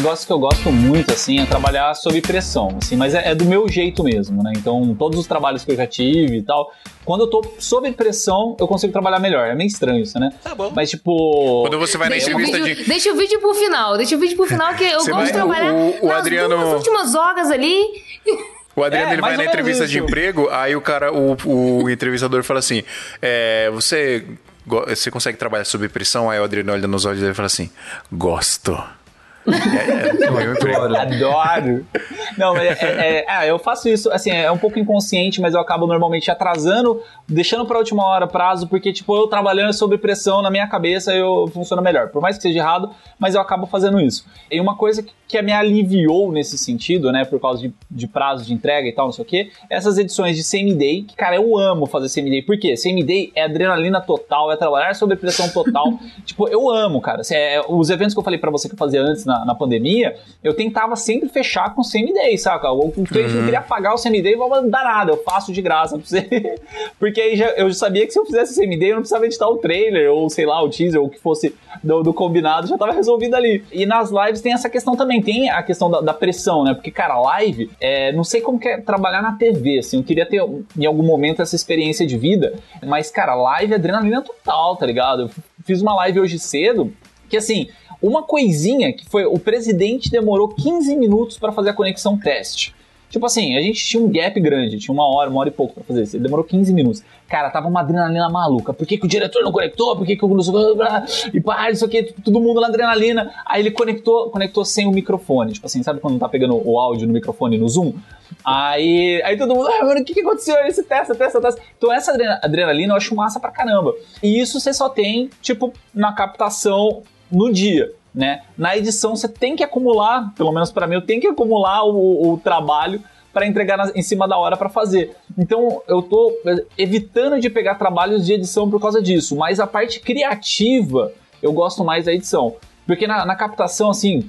S3: negócio que eu gosto muito, assim, é trabalhar sob pressão, assim, mas é, é do meu jeito mesmo, né? Então, todos os trabalhos que eu já tive e tal, quando eu tô sob pressão, eu consigo trabalhar melhor. É meio estranho isso, né?
S2: Tá bom.
S3: Mas, tipo...
S2: Quando você vai na
S4: Deixa o,
S2: entrevista
S4: vídeo,
S2: de.
S4: deixa o vídeo pro final, deixa o vídeo pro final, que eu
S2: Você
S4: gosto de
S2: vai-
S4: trabalhar
S2: o- o
S4: nas
S2: Adriano-
S4: duas últimas horas ali.
S2: O Adriano
S3: É,
S2: ele vai na entrevista de
S3: isso.
S2: emprego, aí o cara, o, o entrevistador fala assim: é, você, você consegue trabalhar sob pressão? Aí o Adriano olha nos olhos dele e fala assim: gosto. É, emprego.
S3: Adoro. Não, mas é, é- é, eu faço isso, assim, é um pouco inconsciente, mas eu acabo normalmente atrasando, deixando pra última hora prazo, porque, tipo, eu trabalhando sob pressão na minha cabeça, eu funciona melhor. Por mais que seja errado, mas eu acabo fazendo isso. E uma coisa que, que me aliviou nesse sentido, né, por causa de, de prazo de entrega e tal, não sei o quê, essas edições de semi-day, que, cara, eu amo fazer semi-day. Por quê? Semi-day é adrenalina total, é trabalhar sob pressão total. tipo, eu amo, cara. Assim, é, os eventos que eu falei pra você que eu fazia antes na, na pandemia, eu tentava sempre fechar com semi-day, saca? O cliente não queria pagar o não vou dar nada, eu faço de graça pra você. Porque aí já, eu sabia que se eu fizesse semi-day, eu não precisava editar o trailer, ou sei lá, o teaser, ou o que fosse do, do combinado, já tava resolvido ali. E nas lives tem essa questão também, tem a questão da, da pressão, né? Porque, cara, live, é, não sei como que é trabalhar na TV, assim, eu queria ter em algum momento essa experiência de vida, mas, cara, live é adrenalina total, tá ligado? Eu fiz uma live hoje cedo que assim, uma coisinha que foi o presidente demorou 15 minutos para fazer a conexão teste. Tipo assim, a gente tinha um gap grande, tinha uma hora, uma hora e pouco pra fazer isso. Ele demorou 15 minutos. Cara, tava uma adrenalina maluca. Por que, que o diretor não conectou? Por que, que o. E pá, isso aqui, todo mundo na adrenalina. Aí ele conectou, conectou sem o microfone. Tipo assim, sabe quando tá pegando o áudio no microfone no Zoom? Aí, aí todo mundo, ah, mano, o que, que aconteceu? Esse testa, testa, testa. Então essa adrenalina eu acho massa pra caramba. E isso você só tem, tipo, na captação no dia né? Na edição você tem que acumular, pelo menos para mim, eu tenho que acumular o, o trabalho para entregar na, em cima da hora para fazer. Então eu tô evitando de pegar trabalhos de edição por causa disso, mas a parte criativa eu gosto mais da edição. Porque na, na captação, assim,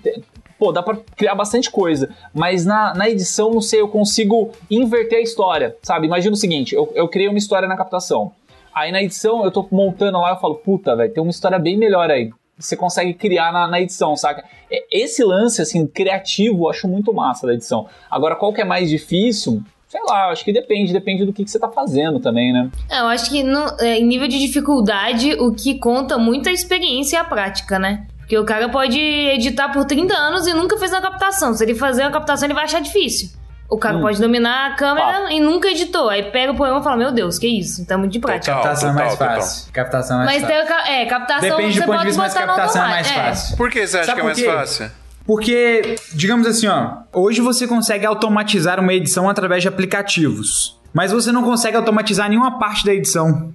S3: pô, dá pra criar bastante coisa, mas na, na edição, não sei, eu consigo inverter a história, sabe? Imagina o seguinte, eu, eu criei uma história na captação. Aí na edição eu tô montando lá, eu falo, puta, velho, tem uma história bem melhor aí você consegue criar na, na, edição, saca? Esse lance, assim, criativo, eu acho muito massa da edição. Agora, qual que é mais difícil? Sei lá, acho que depende, depende do que, que você tá fazendo também, né?
S4: É, eu acho que no, é, em nível de dificuldade, o que conta muito é a experiência e a prática, né? Porque o cara pode editar por 30 anos e nunca fez uma captação. Se ele fazer uma captação, ele vai achar difícil. O cara hum. pode dominar a câmera e nunca editou. Aí pega o poema e fala: Meu Deus, que isso? Então é muito de prática.
S1: Total, captação total, é mais fácil. Total. Captação é mais
S4: mas
S1: fácil.
S4: Tem, é, captação
S1: Depende do ponto de vista, mas captação é mais é. fácil.
S2: Por que você acha Sabe que é mais fácil?
S1: Porque, digamos assim, ó, hoje você consegue automatizar uma edição através de aplicativos. Mas você não consegue automatizar nenhuma parte da edição.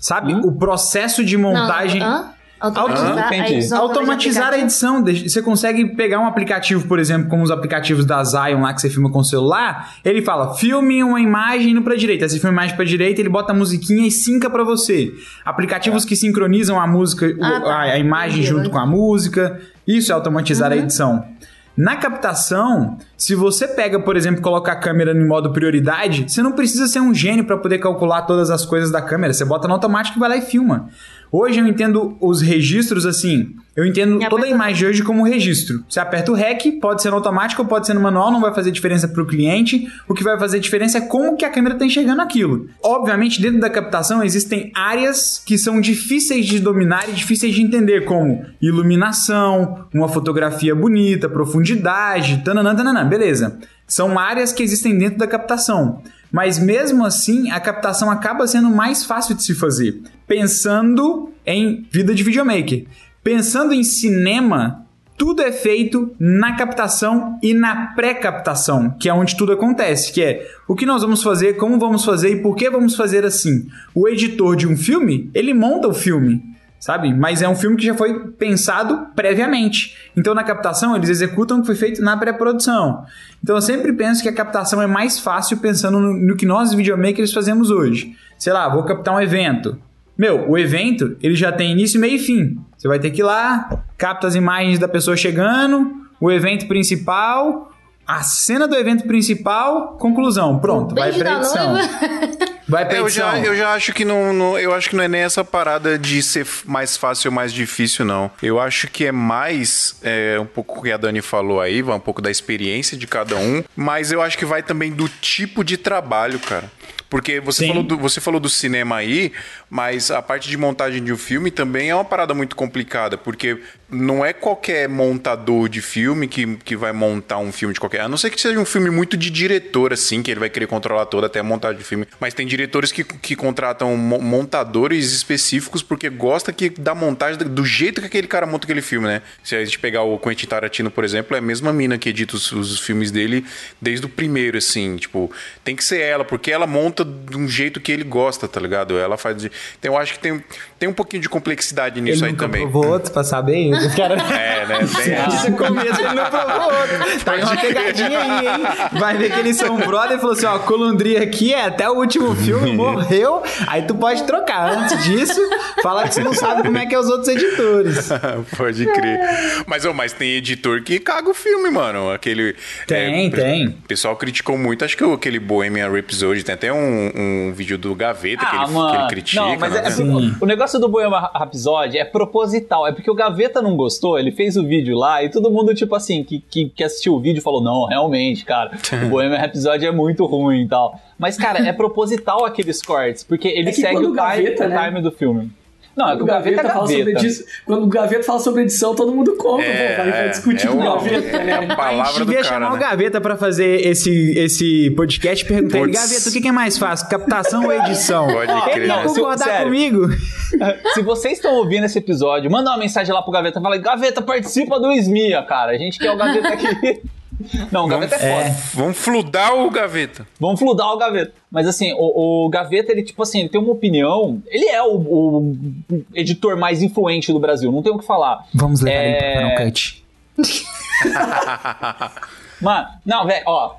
S1: Sabe? Hum? O processo de montagem. Não, não.
S4: Automatizar, a edição,
S1: Automatizar a edição. Você consegue pegar um aplicativo, por exemplo, como os aplicativos da Zion lá que você filma com o celular. Ele fala, filme uma imagem indo pra direita. Aí você filma a imagem pra direita, ele bota a musiquinha e sinca pra você. Aplicativos é. que sincronizam a música, ah, tá. a, a, imagem junto com a música. Isso é automatizar uhum. a edição. Na captação, se você pega, por exemplo, colocar a câmera em modo prioridade, você não precisa ser um gênio para poder calcular todas as coisas da câmera. Você bota no automático e vai lá e filma. Hoje eu entendo os registros assim. Eu entendo toda a imagem de hoje como registro. Você aperta o REC, pode ser no automático, pode ser no manual, não vai fazer diferença para o cliente. O que vai fazer diferença é como que a câmera está enxergando aquilo. Obviamente, dentro da captação existem áreas que são difíceis de dominar e difíceis de entender, como iluminação, uma fotografia bonita, profundidade, tananã, tananã, beleza. São áreas que existem dentro da captação. Mas mesmo assim, a captação acaba sendo mais fácil de se fazer. Pensando em vida de videomaker. Pensando em cinema, tudo é feito na captação e na pré-captação, que é onde tudo acontece, que é o que nós vamos fazer, como vamos fazer e por que vamos fazer assim. O editor de um filme, ele monta o filme sabe? Mas é um filme que já foi pensado previamente. Então, na captação, eles executam o que foi feito na pré-produção. Então, eu sempre penso que a captação é mais fácil pensando no, no, que nós, videomakers, fazemos hoje. Sei lá, vou captar um evento. Meu, o evento, ele já tem início, meio e fim. Você vai ter que ir lá, capta as imagens da pessoa chegando, o evento principal, a cena do evento principal, conclusão. Pronto, vai pra edição. Vai pra
S2: é, eu, já, eu já acho que não, não, Eu acho que não é nem essa parada de ser mais fácil ou mais difícil, não. Eu acho que é mais é, um pouco o que a Dani falou aí, vai um pouco da experiência de cada um, mas eu acho que vai também do tipo de trabalho, cara. Porque você falou, do, você falou do cinema aí, mas a parte de montagem de um filme também é uma parada muito complicada, porque não é qualquer montador de filme que, que vai montar um filme de qualquer. A não ser que seja um filme muito de diretor, assim, que ele vai querer controlar toda até a montagem de filme. Mas tem diretores que, que contratam montadores específicos porque gosta que da montagem do jeito que aquele cara monta aquele filme, né? Se a gente pegar o Quentin Tarantino, por exemplo, é a mesma mina que edita os, os filmes dele desde o primeiro, assim. Tipo, tem que ser ela, porque ela monta de um jeito que ele gosta, tá ligado? Ela faz. De... Então eu acho que tem, tem um pouquinho de complexidade nisso
S1: ele
S2: aí também.
S1: Provou outro pra saber?
S2: É, né? Tem
S1: essa. começo ele não provou outro. Tá uma pegadinha aí, hein? Vai ver que eles são brother e falou assim: ó, Colundria aqui é até o último filme, morreu. Aí tu pode trocar. Antes disso, fala que você não sabe como é que é os outros editores.
S2: pode crer. Mas, oh, mas tem editor que caga o filme, mano. Aquele.
S1: Tem, é, tem.
S2: O pessoal criticou muito, acho que aquele Bohemian Rhapsody tem até um, um vídeo do Gaveta ah, que, ele, que, ele, critica.
S3: Não, mas é, é o negócio do Bohemian Rhapsody é proposital. É porque o Gaveta não gostou, ele fez o vídeo lá e todo mundo, tipo assim, que, que, que assistiu o vídeo falou: não, realmente, cara, o Bohemian Rhapsody é muito ruim e tal. Mas, cara, é proposital aqueles cortes, porque ele é segue o, time, Gaveta, o né? time do filme. Não, é que o Gaveta é
S5: fala sobre
S3: Gaveta.
S5: edição. Quando o Gaveta fala sobre edição, todo mundo compra,
S2: É,
S5: pô. Vai, vai
S2: é,
S5: discutir
S2: é
S5: com o
S2: o-
S5: Gaveta, né?
S2: É a
S1: A gente
S2: palavra do
S1: devia
S2: cara,
S1: chamar o
S2: né?
S1: Gaveta pra fazer esse, esse podcast e perguntar ele. Gaveta, o que que é mais fácil, captação ou edição?
S2: Pode crer.
S1: Ele não
S3: se-
S1: concordar
S3: sério.
S1: comigo.
S3: Se vocês estão ouvindo esse episódio, manda uma mensagem lá pro Gaveta. Fala, Gaveta, participa do Esmia, cara. A gente quer o Gaveta aqui. Não, o Gaveta é foda.
S2: Vamos fludar o Gaveta.
S3: Vamos fludar o Gaveta. Mas assim, o, o Gaveta, ele, tipo assim, ele tem uma opinião. Ele é o, o editor mais influente do Brasil, não tem o que falar.
S1: Vamos levar
S3: É.
S1: ele pro Final Cut.
S3: Mano, não, velho, ó.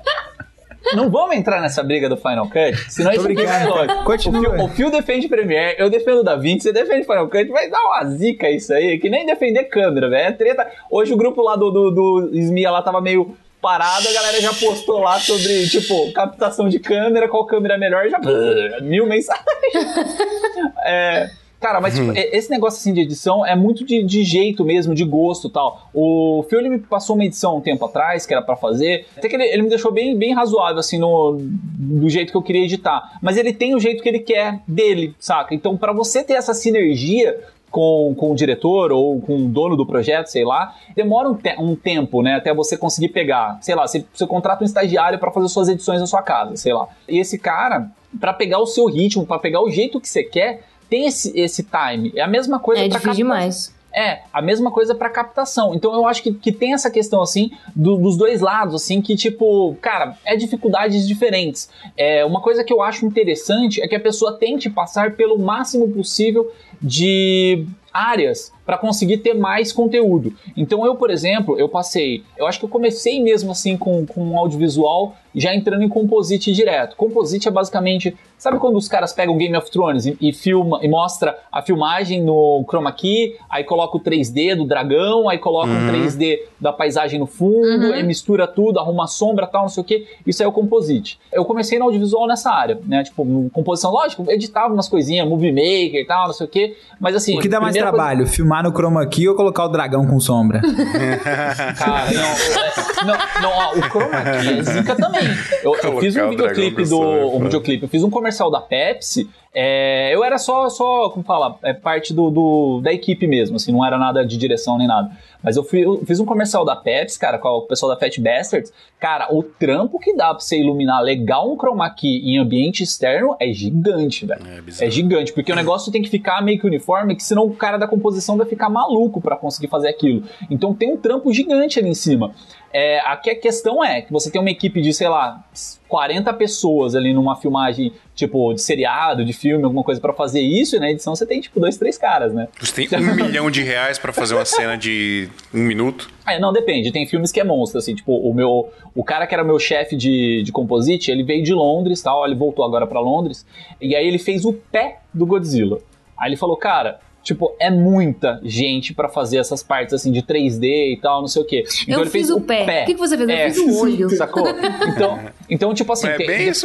S3: Não vamos entrar nessa briga do Final Cut, senão
S1: brincando.
S3: episódio.
S1: Continua.
S3: O Phil, o Phil defende Premiere, eu defendo Da Vinci, você defende Final Cut, vai dar uma zica isso aí, que nem defender câmera, velho. É treta. Hoje o grupo lá do, do, do Smia lá tava meio parado, a galera já postou lá sobre, tipo, captação de câmera, qual câmera é melhor, já mil mensagens. É, Cara, mas tipo, e- esse negócio assim de edição é muito de, de jeito mesmo, de gosto e tal. O Phil me passou uma edição um tempo atrás, que era pra fazer. Até que ele, ele me deixou bem, bem razoável, assim, no, do jeito que eu queria editar. Mas ele tem o jeito que ele quer dele, saca? Então, pra você ter essa sinergia com, com o diretor ou com o dono do projeto, sei lá, demora um, te- um tempo, né, até você conseguir pegar. Sei lá, você, você contrata um estagiário pra fazer suas edições na sua casa, sei lá. E esse cara, pra pegar o seu ritmo, pra pegar o jeito que você quer, tem esse, esse time. É a mesma coisa
S4: É
S3: captar-
S4: demais.
S3: É, a mesma coisa pra captação. Então eu acho que, que tem essa questão, assim, do- dos dois lados, assim, que, tipo, cara, é dificuldades diferentes. É, uma coisa que eu acho interessante é que a pessoa tente passar pelo máximo possível de áreas para conseguir ter mais conteúdo. Então eu, por exemplo, eu passei, eu acho que eu comecei mesmo assim com, com audiovisual, já entrando em composite direto. Composite é basicamente, sabe quando os caras pegam Game of Thrones e, e filma e mostra a filmagem no chroma key, aí coloca o 3D do dragão, aí coloca um 3D da paisagem no fundo,
S4: Uhum.
S3: aí mistura tudo, arruma sombra, tal, não sei o que. Isso é o composite. Eu comecei no audiovisual nessa área, né? Tipo, composição, lógico, editava umas coisinhas, movie maker e tal, não sei o que, mas assim,
S1: O que dá mais
S3: primeira coisa-
S1: trabalho? Filmar no chroma key ou colocar o dragão com sombra?
S3: Cara, não, é- não, não, ó, o chroma key é zica também. Eu, eu fiz um videoclipe do.
S2: sombra,
S3: Um
S2: foda.
S3: videoclipe, eu fiz um comercial da Pepsi. é, eu era só, só, como fala, é parte do, do- da equipe mesmo, assim, não era nada de direção nem nada. Mas eu, fui- eu fiz um comercial da Pepsi, cara, com o pessoal da Fat Bastards. Cara, o trampo que dá pra você iluminar legal um chroma key em ambiente externo é gigante, velho.
S2: É.
S3: É gigante, porque o negócio tem que ficar meio que uniforme, que senão o cara da composição vai ficar maluco pra conseguir fazer aquilo. Então tem um trampo gigante ali em cima. É, aqui a questão é que você tem uma equipe de, sei lá, 40 pessoas ali numa filmagem, tipo, de seriado, de filme, alguma coisa pra fazer isso, e na edição você tem, tipo, dois, três caras, né?
S2: Você tem um milhão de reais pra fazer uma cena de um minuto.
S3: É, não, depende. Tem filmes que é monstro, assim, tipo, o meu. O cara que era meu chefe de, de composite, ele veio de Londres, tal, ele voltou agora pra Londres, e aí ele fez o pé do Godzilla. Aí ele falou, cara. Tipo, é muita gente pra fazer essas partes assim de 3D e tal, não sei o quê. Então
S4: eu
S3: ele fez
S4: fiz o pé. O que, que você fez?
S3: É,
S4: eu fiz o olho.
S3: Sacou? Então, então tipo assim,
S2: É
S3: tem- depende,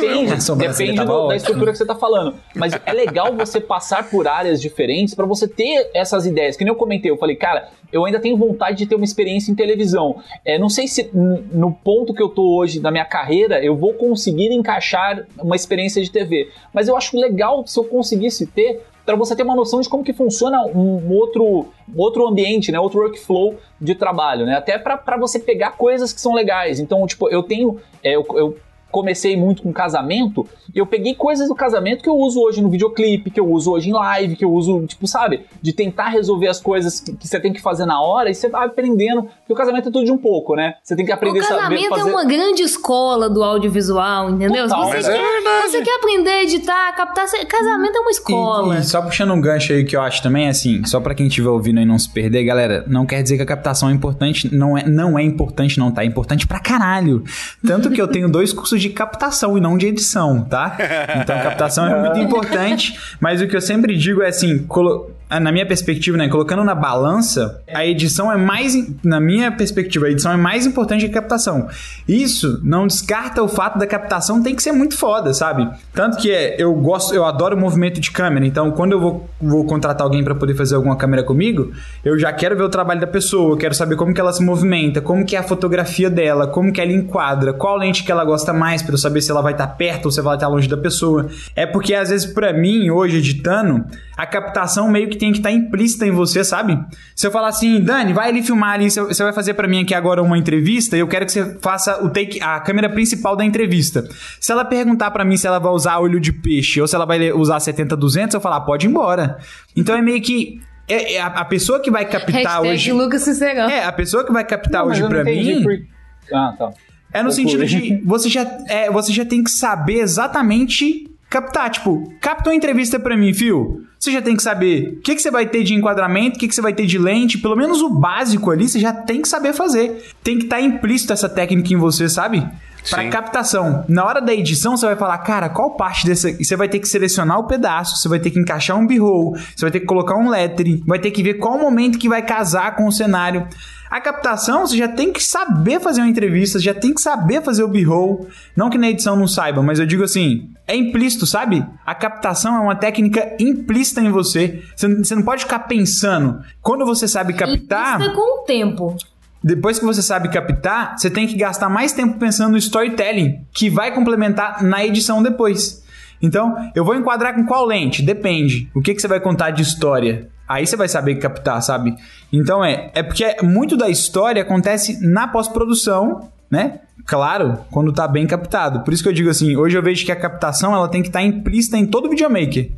S3: depende do- da estrutura que você tá falando. Mas é legal você passar por áreas diferentes pra você ter essas ideias. Que nem eu comentei, eu falei, cara, eu ainda tenho vontade de ter uma experiência em televisão. É, não sei se no ponto que eu tô hoje na minha carreira eu vou conseguir encaixar uma experiência de TV. Mas eu acho legal se eu conseguisse ter para você ter uma noção de como que funciona um outro, outro ambiente, né, outro workflow de trabalho, né, até para você pegar coisas que são legais. Então, tipo, eu tenho, é, eu, eu comecei muito com casamento, e eu peguei coisas do casamento que eu uso hoje no videoclipe, que eu uso hoje em live, que eu uso, tipo, sabe, de tentar resolver as coisas que, que você tem que fazer na hora, e você vai aprendendo, porque o casamento é tudo de um pouco, né? Você tem que aprender
S4: O
S3: a saber
S4: casamento
S3: fazer...
S4: é uma grande escola do audiovisual, entendeu?
S3: Total,
S4: você,
S2: é
S4: quer,
S2: verdade.
S4: você quer aprender a editar, captar, você- casamento é uma escola.
S1: E, e só puxando um gancho aí que eu acho também, assim, só pra quem estiver ouvindo aí não se perder, galera, não quer dizer que a captação é importante, não é, não é importante, não, tá? É importante pra caralho. Tanto que eu tenho dois cursos de captação e não de edição, tá? Então captação é muito importante, mas o que eu sempre digo é assim, colo- na minha perspectiva, né, colocando na balança, a edição é mais, na minha perspectiva, a edição é mais importante que a captação. Isso não descarta o fato da captação tem que ser muito foda, sabe? Tanto que é, eu gosto, eu adoro o movimento de câmera, então quando eu vou, vou contratar alguém pra poder fazer alguma câmera comigo, eu já quero ver o trabalho da pessoa, eu quero saber como que ela se movimenta, como que é a fotografia dela, como que ela enquadra, qual lente que ela gosta mais pra eu saber se ela vai estar perto ou se ela vai estar longe da pessoa. É porque às vezes pra mim, hoje editando, a captação meio que que tem que estar implícita em você, sabe? Se eu falar assim, Dani, vai ali filmar ali, você vai fazer para mim aqui agora uma entrevista, eu quero que você faça o take, a câmera principal da entrevista. Se ela perguntar para mim se ela vai usar olho de peixe ou se ela vai usar 70-200, eu falar, pode ir embora. Então é meio que é, é a, a, pessoa que vai captar
S4: Hashtag
S1: hoje.
S4: Lucas.
S1: É, a pessoa que vai captar
S3: Não,
S1: hoje
S3: entendi
S1: mim.
S3: por- Ah, tá.
S1: É no
S3: Eu
S1: sentido de você já, é, você já tem que saber exatamente captar. Tipo, capta uma entrevista pra mim, fio. Você já tem que saber o que, que você vai ter de enquadramento, o que, que você vai ter de lente, pelo menos o básico ali, você já tem que saber fazer. Tem que estar implícito essa técnica em você, sabe? Pra
S2: Sim.
S1: captação. Na hora da edição, você vai falar, cara, qual parte dessa. Você vai ter que selecionar o pedaço, você vai ter que encaixar um b-roll, você vai ter que colocar um lettering, vai ter que ver qual momento que vai casar com o cenário. A captação, você já tem que saber fazer uma entrevista, já tem que saber fazer o b-roll. Não que na edição não saiba, mas eu digo assim, é implícito, sabe? A captação é uma técnica implícita em você. Você não- pode ficar pensando. Quando você sabe captar.
S4: Implícita com o tempo.
S1: Depois que você sabe captar, você tem que gastar mais tempo pensando no storytelling, que vai complementar na edição depois. Então, eu vou enquadrar com qual lente? Depende. O que, que você vai contar de história? Aí você vai saber captar, sabe? Então é, é porque muito da história acontece na pós-produção, né? Claro, quando tá bem captado. Por isso que eu digo assim, hoje eu vejo que a captação ela tem que estar implícita em todo videomaker.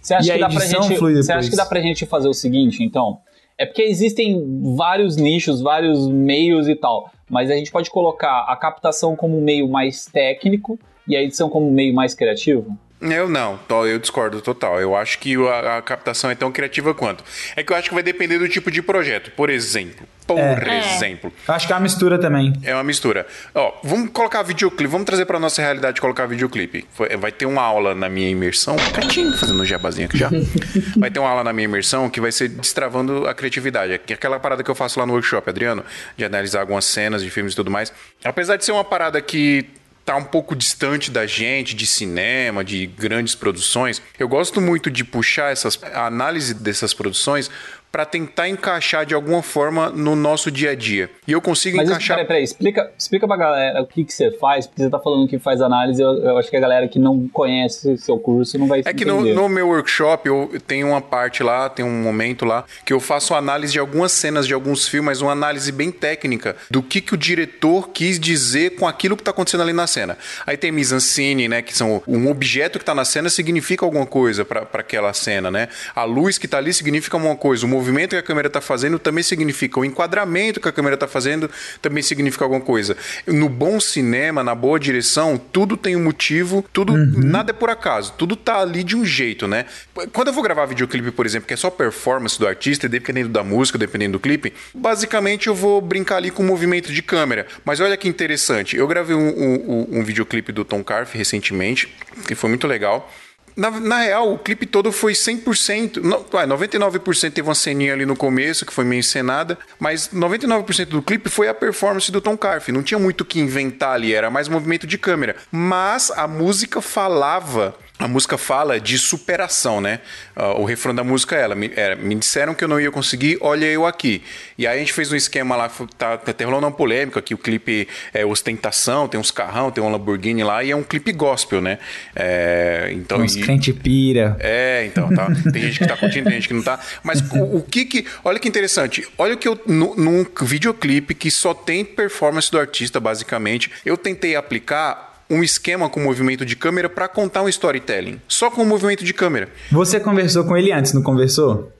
S3: Você acha,
S1: E a
S3: que dá pra gente, você acha que dá pra gente fazer o seguinte, então? É porque existem vários nichos, vários meios e tal, mas a gente pode colocar a captação como um meio mais técnico e a edição como um meio mais criativo?
S2: Eu não, eu discordo total. Eu acho que a, a captação é tão criativa quanto. É que eu acho que vai depender do tipo de projeto. Por exemplo, por
S4: É.
S2: exemplo,
S1: Eu acho que é uma mistura também.
S2: é uma mistura. Ó, vamos colocar videoclipe, vamos trazer pra nossa realidade colocar videoclipe. Vai ter uma aula na minha imersão, Catinho, fazendo um jabazinho aqui já. vai ter uma aula na minha imersão que vai ser destravando a criatividade. Que é Aquela parada que eu faço lá no workshop, Adriano, de analisar algumas cenas de filmes e tudo mais. Apesar de ser uma parada que tá um pouco distante da gente, de cinema, de grandes produções, eu gosto muito de puxar essas, a análise dessas produções para tentar encaixar de alguma forma no nosso dia a dia. E eu consigo
S3: Mas
S2: encaixar.
S3: peraí, peraí, explica, explica pra galera o que, que você faz, porque você tá falando que faz análise, eu, eu acho que a galera que não conhece seu curso não vai
S2: É que no, no meu workshop eu tenho uma parte lá, tem um momento lá, que eu faço análise de algumas cenas de alguns filmes, uma análise bem técnica do que, que o diretor quis dizer com aquilo que tá acontecendo ali na cena. Aí tem mise-en-scène, né, que são um objeto que tá na cena significa alguma coisa para aquela cena, né? A luz que tá ali significa uma coisa, o movimento que a câmera tá fazendo também significa, o enquadramento que a câmera tá fazendo também significa alguma coisa. No bom cinema, na boa direção, tudo tem um motivo, tudo nada é por acaso, tudo tá ali de um jeito, né? Quando eu vou gravar videoclipe, por exemplo, que é só performance do artista, dependendo da música, dependendo do clipe, basicamente eu vou brincar ali com o movimento de câmera. Mas olha que interessante, eu gravei um, um, um videoclipe do Tom Carf recentemente, que foi muito legal. Na, na real, o clipe todo foi 100%. Não, vai, 99% teve uma ceninha ali no começo, que foi meio encenada, mas 99% do clipe foi a performance do Tom Carf. Não tinha muito o que inventar ali, era mais movimento de câmera. Mas a música falava. A música fala de superação, né? Ah, o refrão da música é ela. Me, era, me disseram que eu não ia conseguir, olha eu aqui. E aí a gente fez um esquema lá, tá, tá até rolando uma polêmica, que o clipe é ostentação, tem uns carrão, tem um Lamborghini lá, e é um clipe gospel, né? É, então,
S1: Uns
S2: e-
S1: crente pira.
S2: é, então, tá. Tem gente que tá curtindo, tem gente que não tá. Mas o, o que que. Olha que interessante. Olha que eu, nu- num videoclipe que só tem performance do artista, basicamente, eu tentei aplicar um esquema com movimento de câmera pra contar um storytelling. Só com o movimento de câmera.
S1: Você conversou com ele antes, não conversou?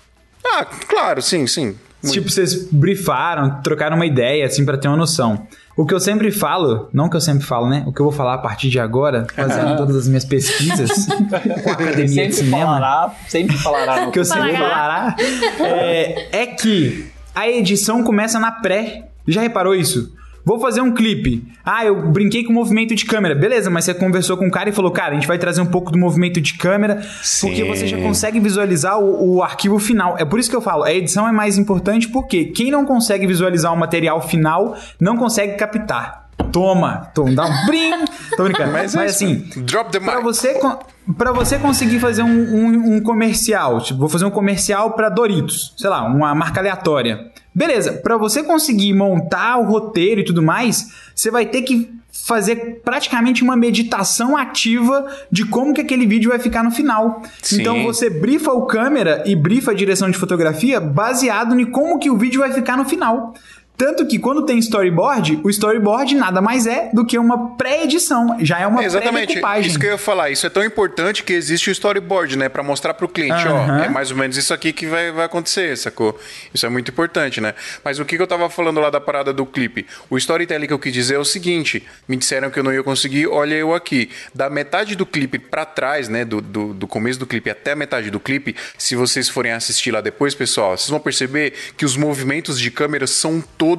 S2: Ah, claro, sim, sim. Muito.
S1: Tipo, vocês briefaram, trocaram uma ideia, assim, pra ter uma noção. O que eu sempre falo, não que eu sempre falo, né? O que eu vou falar a partir de agora, fazendo todas as minhas pesquisas com a academia de
S3: sempre
S1: cinema,
S3: falará, sempre falará no
S1: que eu sempre
S4: Falará.
S1: falará, é, é que a edição começa na pré. Já reparou isso? Vou fazer um clipe. Ah, eu brinquei com o movimento de câmera. Beleza, mas você conversou com o cara e falou, cara, a gente vai trazer um pouco do movimento de câmera, porque você já consegue visualizar o, o arquivo final. É por isso que eu falo, a edição é mais importante porque quem não consegue visualizar o material final não consegue captar. Toma, toma, dá um brim. Tô brincando. Mas,
S2: é isso,
S1: assim,
S2: Drop the
S1: Pra
S2: mic.
S1: você, con- pra você conseguir fazer um, um- um comercial, tipo, vou fazer um comercial pra Doritos, sei lá, uma marca aleatória. Beleza, pra você conseguir montar o roteiro e tudo mais, você vai ter que fazer praticamente uma meditação ativa de como que aquele vídeo vai ficar no final.
S2: Sim.
S1: Então você brifa o câmera e brifa a direção de fotografia baseado em como que o vídeo vai ficar no final. Tanto que quando tem storyboard, o storyboard nada mais é do que uma pré-edição. Já é uma
S2: Exatamente,
S1: pré-decupagem.
S2: isso que eu ia falar. Isso é tão importante que existe o storyboard, né? Pra mostrar pro cliente, ó, é mais ou menos isso aqui que vai, vai acontecer, sacou? Isso é muito importante, né? Mas o que, que eu tava falando lá da parada do clipe? O storytelling que eu quis dizer é o seguinte: me disseram que eu não ia conseguir, olha eu aqui. Da metade do clipe pra trás, né? Do, do, do começo do clipe até a metade do clipe, se vocês forem assistir lá depois, pessoal, vocês vão perceber que os movimentos de câmera são todos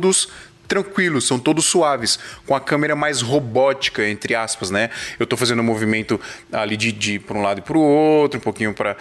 S2: tranquilos, são todos suaves, com a câmera mais robótica, entre aspas, né? Eu tô fazendo um movimento ali de, de por um lado e pro outro, um pouquinho pra,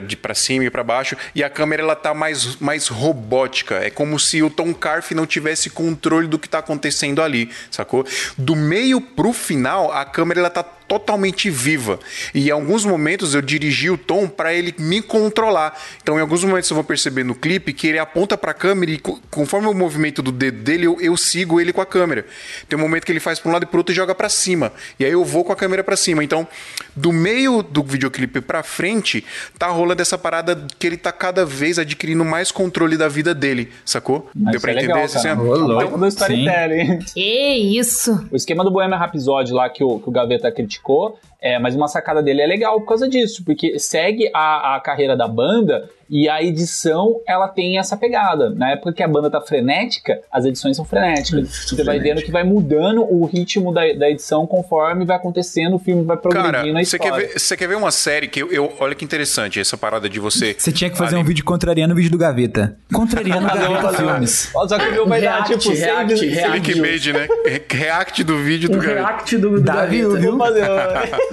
S2: de pra cima e pra baixo, e a câmera ela tá mais, mais robótica. É como se o Tom Carf não tivesse controle do que tá acontecendo ali, sacou? Do meio pro final, a câmera ela tá totalmente viva. E em alguns momentos eu dirigi o Tom para ele me controlar. Então, em alguns momentos eu vou perceber no clipe que ele aponta para a câmera e co- conforme o movimento do dedo dele, eu, eu sigo ele com a câmera. Tem um momento que ele faz para um lado e para outro e joga para cima. E aí eu vou com a câmera para cima. Então, do meio do videoclipe para frente, tá rolando essa parada que ele tá cada vez adquirindo mais controle da vida dele, sacou?
S3: Mas
S2: Deu pra
S3: é
S2: entender
S3: legal,
S2: esse.
S3: É um do storytelling.
S4: Que isso.
S3: O esquema do Bohemian Rhapsody lá que o, que o Gaveta criticou, criticou, é, mas uma sacada dele é legal por causa disso, porque segue a, a carreira da banda e a edição ela tem essa pegada. Na época que a banda tá frenética, as edições são frenéticas. Você vai vendo que vai mudando o ritmo da, da edição conforme vai acontecendo, o filme vai progredindo
S2: Cara,
S3: na
S2: você
S3: história.
S2: quer, ver, você quer ver uma série que eu, eu- Olha que interessante essa parada de você.
S1: Você tinha que fazer
S2: Ali-
S1: um vídeo contrariando o vídeo do Gaveta. Contrariando o Gaveta Filmes.
S3: Só que o meu vai dar, tipo,
S5: react, react.
S2: Clickbait, né? React do vídeo do
S5: Um
S2: cara.
S5: react do, do
S1: Dá
S5: Gaveta.
S1: viu?
S3: Vou fazer,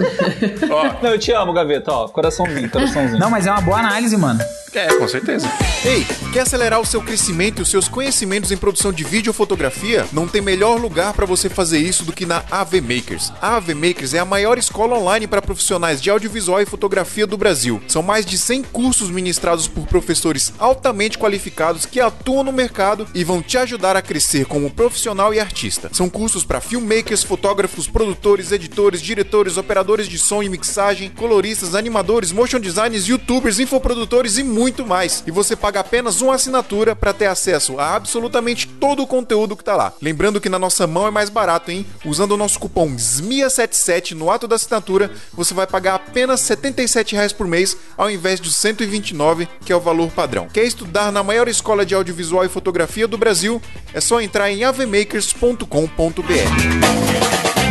S3: ó. Não, eu te amo, Gaveta, ó. Coraçãozinho, coraçãozinho.
S1: Não, mas é uma boa análise, mano.
S2: é, com certeza.
S6: Ei, quer acelerar o seu crescimento e os seus conhecimentos em produção de vídeo ou fotografia? Não tem melhor lugar para você fazer isso do que na AV Makers. A AV Makers é a maior escola online para profissionais de audiovisual e fotografia do Brasil. São mais de 100 cursos ministrados por professores altamente qualificados que atuam no mercado e vão te ajudar a crescer como profissional e artista. São cursos para filmmakers, fotógrafos, produtores, editores, diretores, operadores de som e mixagem, coloristas, animadores, motion designers, youtubers, infoprodutores e muito mais. E você paga apenas uma assinatura para ter acesso a absolutamente todo o conteúdo que tá lá. Lembrando que na nossa mão é mais barato, hein? Usando o nosso cupom SMIA77 no ato da assinatura, você vai pagar apenas 77 reais por mês, ao invés dos 129, que é o valor padrão. Quer estudar na maior escola de audiovisual e fotografia do Brasil? É só entrar em avmakers.com.br.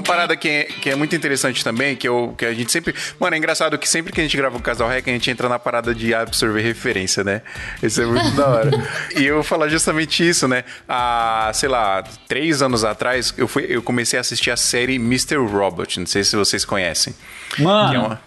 S2: Uma parada que é, que é muito interessante também, que, eu, que a gente sempre. Mano, é engraçado que sempre que a gente grava o Casal Rec, a gente entra na parada de absorver referência, né? Isso é muito da hora. E eu vou falar justamente isso, né? Há, sei lá, três anos atrás, eu, fui, eu comecei a assistir a série Mr. Robot. Não sei se vocês conhecem. Que é
S3: Mano,
S2: uma,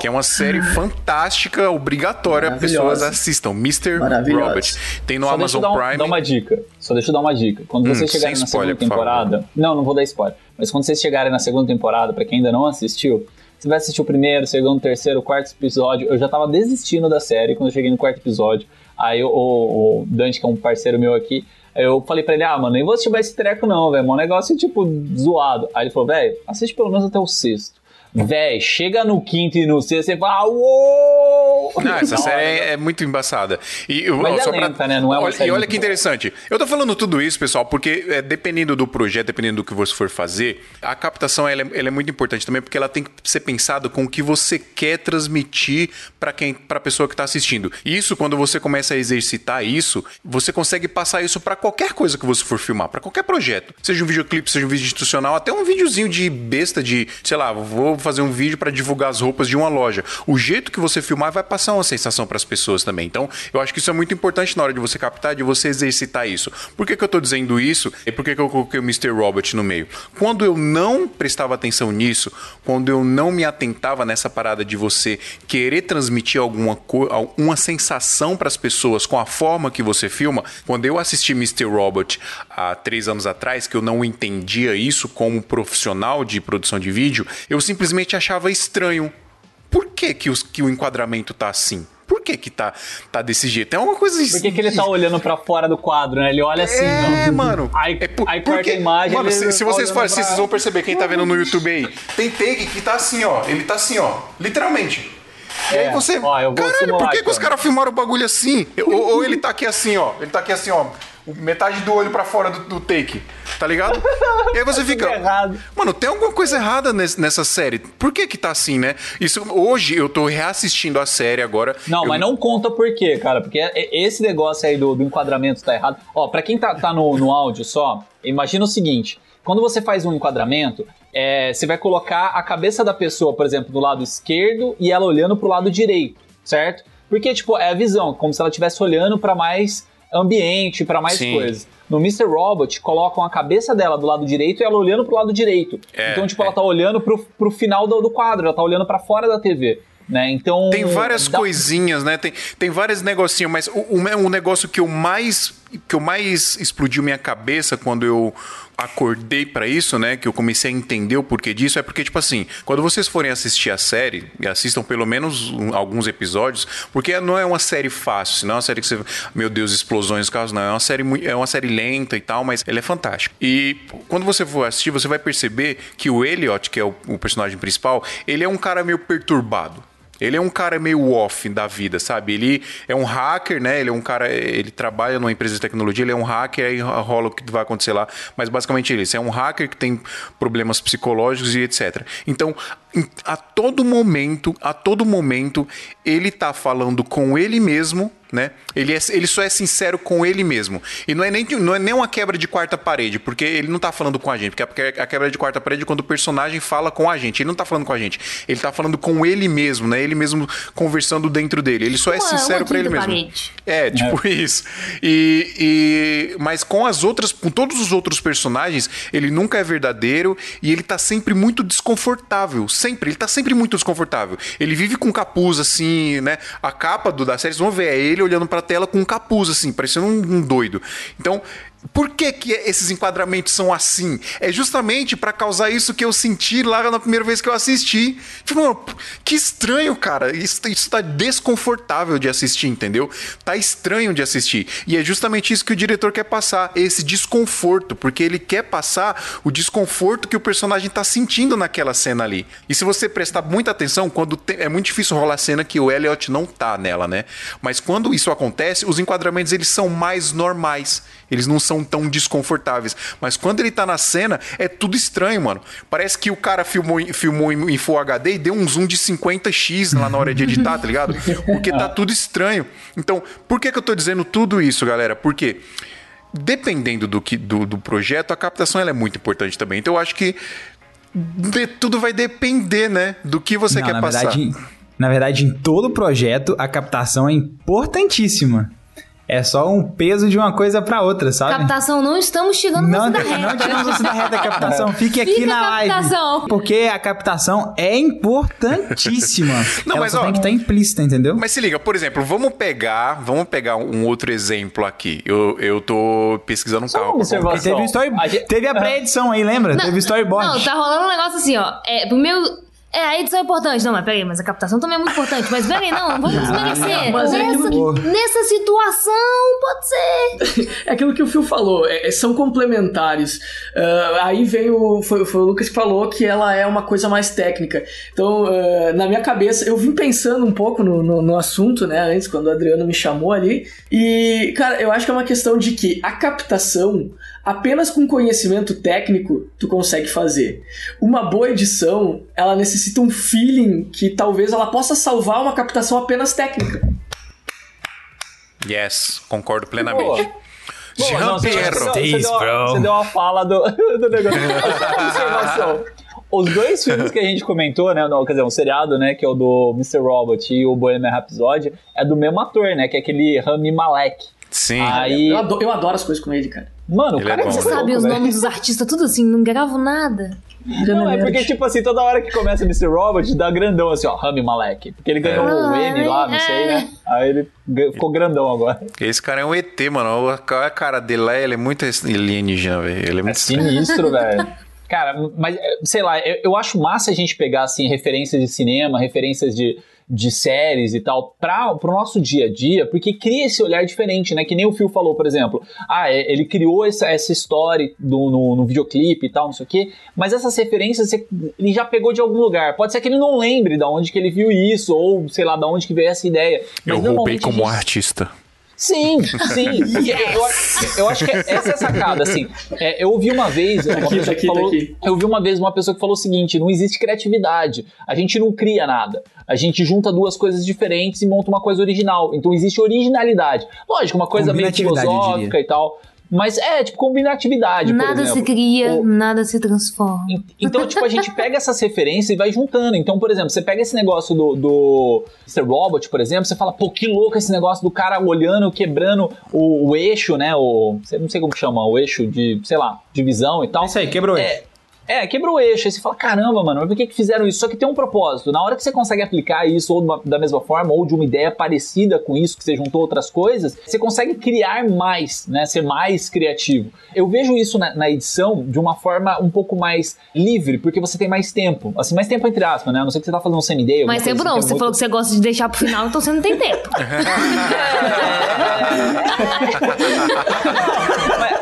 S2: que é uma série fantástica, obrigatória, pessoas assistam. Mr. Robot. Tem no
S3: só deixa eu
S2: Amazon
S3: dar, um-
S2: Prime.
S3: dar uma dica. Só deixa eu dar uma dica. Quando
S2: Hum,
S3: vocês chegarem
S2: sem
S3: na
S2: spoiler,
S3: segunda temporada. Não, não vou dar spoiler. Mas quando vocês chegarem na segunda temporada, pra quem ainda não assistiu, você vai assistir o primeiro, segundo, terceiro, quarto episódio. Eu já tava desistindo da série quando eu cheguei no quarto episódio. Aí o, o- o Dante, que é um parceiro meu aqui, eu falei pra ele: Ah, mano, nem vou assistir mais esse treco, não, velho. É um negócio tipo zoado. Aí ele falou: Velho, assiste pelo menos até o sexto. Véi, chega no quinto e no sexto, você fala, uou!
S2: Não, essa série é, é muito embaçada. E,
S3: Mas
S2: ó,
S3: é
S2: só pra-
S3: lenta, né? Não é uma
S2: olha,
S3: série
S2: E olha que
S3: boa.
S2: interessante. Eu tô falando tudo isso, pessoal, porque é, dependendo do projeto, dependendo do que você for fazer, a captação ela é, ela é muito importante também, porque ela tem que ser pensada com o que você quer transmitir para quem, para pessoa que tá assistindo. E isso, quando você começa a exercitar isso, você consegue passar isso para qualquer coisa que você for filmar, para qualquer projeto. Seja um videoclipe, seja um vídeo institucional, até um videozinho de besta de, sei lá, vou fazer um vídeo para divulgar as roupas de uma loja. O jeito que você filmar vai passar uma sensação para as pessoas também. Então, eu acho que isso é muito importante na hora de você captar, de você exercitar isso. Por que, que eu tô dizendo isso? E por que, que eu coloquei o Mr. Robot no meio? Quando eu não prestava atenção nisso, quando eu não me atentava nessa parada de você querer transmitir alguma coisa, uma sensação para as pessoas com a forma que você filma, quando eu assisti Mr. Robot há três anos atrás, que eu não entendia isso como profissional de produção de vídeo, eu simplesmente simplesmente achava estranho. Por que que, os, que o enquadramento tá assim? Por que que tá, tá desse jeito? É uma coisa...
S3: Por que, que ele tá olhando pra fora do quadro, né? Ele olha assim,
S2: É,
S3: ó.
S2: mano.
S3: Aí,
S2: é por-
S3: aí corta
S2: porque-
S3: a imagem.
S2: Mano, se, se vocês forem assim,
S3: pra-
S2: vocês vão perceber quem tá vendo no YouTube aí. Tem take que tá assim, ó. Ele tá assim, ó. Literalmente. E aí
S3: É,
S2: você.
S3: ó,
S2: Caralho, por que, que os caras filmaram o bagulho assim? Ou, ou ele tá aqui assim, ó. Ele tá aqui assim, ó. Metade do olho pra fora do, do take. Tá ligado? E aí você fica. Mano, tem alguma coisa errada nesse- nessa série. Por que que tá assim, né? Isso, hoje eu tô reassistindo a série agora.
S3: Não,
S2: Eu-
S3: mas não conta por quê, cara. Porque é- esse negócio aí do, do enquadramento tá errado. Ó, pra quem tá, tá no, no áudio só, imagina o seguinte: quando você faz um enquadramento, é, você vai colocar a cabeça da pessoa, por exemplo, do lado esquerdo e ela olhando pro lado direito, certo? Porque, tipo, é a visão, como se ela estivesse olhando pra mais ambiente, pra mais
S2: Sim.
S3: coisas. No Mr. Robot, colocam a cabeça dela do lado direito e ela olhando pro lado direito.
S2: É,
S3: então, tipo,
S2: é.
S3: ela tá olhando pro, pro final do, do quadro, ela tá olhando pra fora da TV. Né? Então.
S2: Tem várias
S3: dá-
S2: coisinhas, né? Tem, tem vários negocinhos, mas o, o, o negócio que eu mais que eu mais explodiu minha cabeça quando eu acordei pra isso, né? Que eu comecei a entender o porquê disso, é porque, tipo assim, quando vocês forem assistir a série, assistam pelo menos um- alguns episódios, porque não é uma série fácil, senão é uma série que você. Meu Deus, explosões, casos, não. É uma série, é uma série lenta e tal, mas ela é fantástica. E quando você for assistir, você vai perceber que o Elliot, que é o, o personagem principal, ele é um cara meio perturbado. Ele é um cara meio off da vida, sabe? Ele é um hacker, né? Ele é um cara. Ele trabalha numa empresa de tecnologia, ele é um hacker, aí rola o que vai acontecer lá. Mas basicamente ele é um hacker que tem problemas psicológicos e etc. Então, a todo momento, a todo momento, ele tá falando com ele mesmo. Né? Ele, é- ele só é sincero com ele mesmo. E não é, nem, não é nem uma quebra de quarta parede, porque ele não tá falando com a gente. Porque a quebra de quarta parede é quando o personagem fala com a gente. Ele não tá falando com a gente. Ele tá falando com ele mesmo, né? Ele mesmo conversando dentro dele. Ele só é
S4: Uma-
S2: sincero
S4: uma
S2: pra ele mesmo.
S4: parede.
S2: É, tipo isso. E, e- mas com as outras, com todos os outros personagens, ele nunca é verdadeiro e ele tá sempre muito desconfortável, sempre, ele tá sempre muito desconfortável. Ele vive com capuz assim, né? A capa do da série, vocês vão ver, é ele olhando pra tela com um capuz assim, parecendo um, um doido. Então, por que que esses enquadramentos são assim? É justamente pra causar isso que eu senti lá na primeira vez que eu assisti. Tipo, que estranho, cara. Isso, isso tá desconfortável de assistir, entendeu? Tá estranho de assistir. E é justamente isso que o diretor quer passar, esse desconforto, porque ele quer passar o desconforto que o personagem tá sentindo naquela cena ali. E se você prestar muita atenção, quando tem- é muito difícil rolar cena que o Elliot não tá nela, né? Mas quando isso acontece, os enquadramentos eles são mais normais. Eles não são tão desconfortáveis. Mas quando ele tá na cena, é tudo estranho, mano. Parece que o cara filmou, em- filmou em, em Full HD e deu um zoom de 50x lá na hora de editar, tá ligado? Porque tá tudo estranho. Então, por que, que eu tô dizendo tudo isso, galera? Porque dependendo do, que, do, do projeto, a captação ela é muito importante também. Então, eu acho que de- tudo vai depender, né? Do que você
S1: Não,
S2: quer
S1: na
S2: passar.
S1: Verdade, na verdade, em todo projeto, a captação é importantíssima. É só um peso de uma coisa pra outra, sabe?
S4: Captação, não estamos chegando
S1: Não,
S4: na
S1: não,
S4: reta.
S1: não tiramos da reta da captação. Fique aqui
S4: Fica
S1: na
S4: a
S1: live.
S4: captação.
S1: Porque a captação é importantíssima.
S2: Não,
S1: Ela
S2: mas,
S1: só
S2: ó,
S1: tem que estar implícita, entendeu?
S2: Mas se liga, por exemplo, vamos pegar, vamos pegar um outro exemplo aqui. Eu, eu tô pesquisando um.
S1: Porque teve, um story...
S3: A gente-
S1: teve a pré-edição aí, lembra?
S4: Não,
S1: teve storyboard.
S4: Não, tá rolando um negócio assim, ó. É, pro meu. É, a edição é importante. Não, mas peraí, mas a captação também é muito importante. Mas peraí, não, vamos desmerecer.
S5: mas é
S4: nessa, nessa situação, pode ser.
S5: É aquilo que o Phil falou, é- é- são complementares. Ah, aí veio, foi, foi o Lucas que falou que ela é uma coisa mais técnica. Então, ah, na minha cabeça, eu vim pensando um pouco no, no, no assunto, né, antes, quando o Adriano me chamou ali. E, cara, eu acho que é uma questão de que a captação, apenas com conhecimento técnico, tu consegue fazer. Uma boa edição, ela necessita um feeling que talvez ela possa salvar uma captação apenas técnica.
S2: Yes, concordo plenamente.
S3: Boa,
S2: Jean
S3: não, você,
S2: Pierre.
S3: você, você, deu uma,
S1: bro.
S3: você deu uma fala do, do negócio. Observação. Os dois filmes que a gente comentou, né? Não, quer dizer, um seriado, né? Que é o do Mr. Robot e o Bohemian Rhapsody, é do mesmo ator, né? Que é aquele Rami Malek.
S2: Sim.
S3: Aí,
S5: Eu adoro, eu adoro as coisas com ele, cara.
S3: mano, o
S2: Ele
S3: cara
S2: é bom,
S4: Você
S2: né?
S4: sabe
S3: louco,
S4: os
S3: velho.
S4: nomes dos artistas, tudo assim, não gravo nada.
S3: Não, é porque, tipo assim, toda hora que começa o Mr. Robot, dá grandão assim, ó, Rami Malek. Porque ele ganhou o
S4: Ah,
S3: M lá, não sei, né? Aí ele ficou grandão agora.
S2: Esse cara é um ET, mano. Olha A cara dele lá, ele é muito alienígena, velho. Ele é
S3: É
S2: muito
S3: sinistro, velho. Cara, mas sei lá, eu, eu acho massa a gente pegar assim referências de cinema, referências de, de séries e tal para o nosso dia a dia, porque cria esse olhar diferente, né? Que nem o Phil falou, por exemplo. Ah, é, ele criou essa, essa história do, no, no videoclipe e tal, não sei o quê, mas essas referências ele já pegou de algum lugar. Pode ser que ele não lembre de onde que ele viu isso, ou sei lá, de onde que veio essa ideia.
S2: Mas eu roubei como gente... artista.
S3: Sim, sim. eu, eu, acho que essa é a sacada, assim. É, eu ouvi uma vez uma aqui, pessoa aqui, que falou, eu ouvi uma vez uma pessoa que falou o seguinte: não existe criatividade. A gente não cria nada. A gente junta duas coisas diferentes e monta uma coisa original. Então existe originalidade. Lógico, uma coisa meio filosófica e tal. Mas é, tipo, combinatividade.
S4: Nada se cria, Ou... nada se transforma.
S3: Então, tipo, a gente pega essas referências e vai juntando. Então, por exemplo, você pega esse negócio do, do Mr. Robot, por exemplo, você fala, pô, que louco esse negócio do cara olhando, quebrando o, o eixo, né? O. Não sei como chama, o eixo de, sei lá, divisão e tal.
S1: Isso aí, quebrou o eixo.
S3: É, é, quebrou o eixo. Aí você fala, caramba, mano, mas por que, que fizeram isso? Só que tem um propósito. Na hora que você consegue aplicar isso ou uma, da mesma forma, ou de uma ideia parecida com isso, que você juntou outras coisas, você consegue criar mais, né? Ser mais criativo. Eu vejo isso na, na edição de uma forma um pouco mais livre, porque você tem mais tempo. Assim, mais tempo entre aspas, né? A não sei que você tá fazendo um semi-day.
S4: Mais tempo assim, não. Você falou que você gosta de deixar pro final, então você não tem tempo.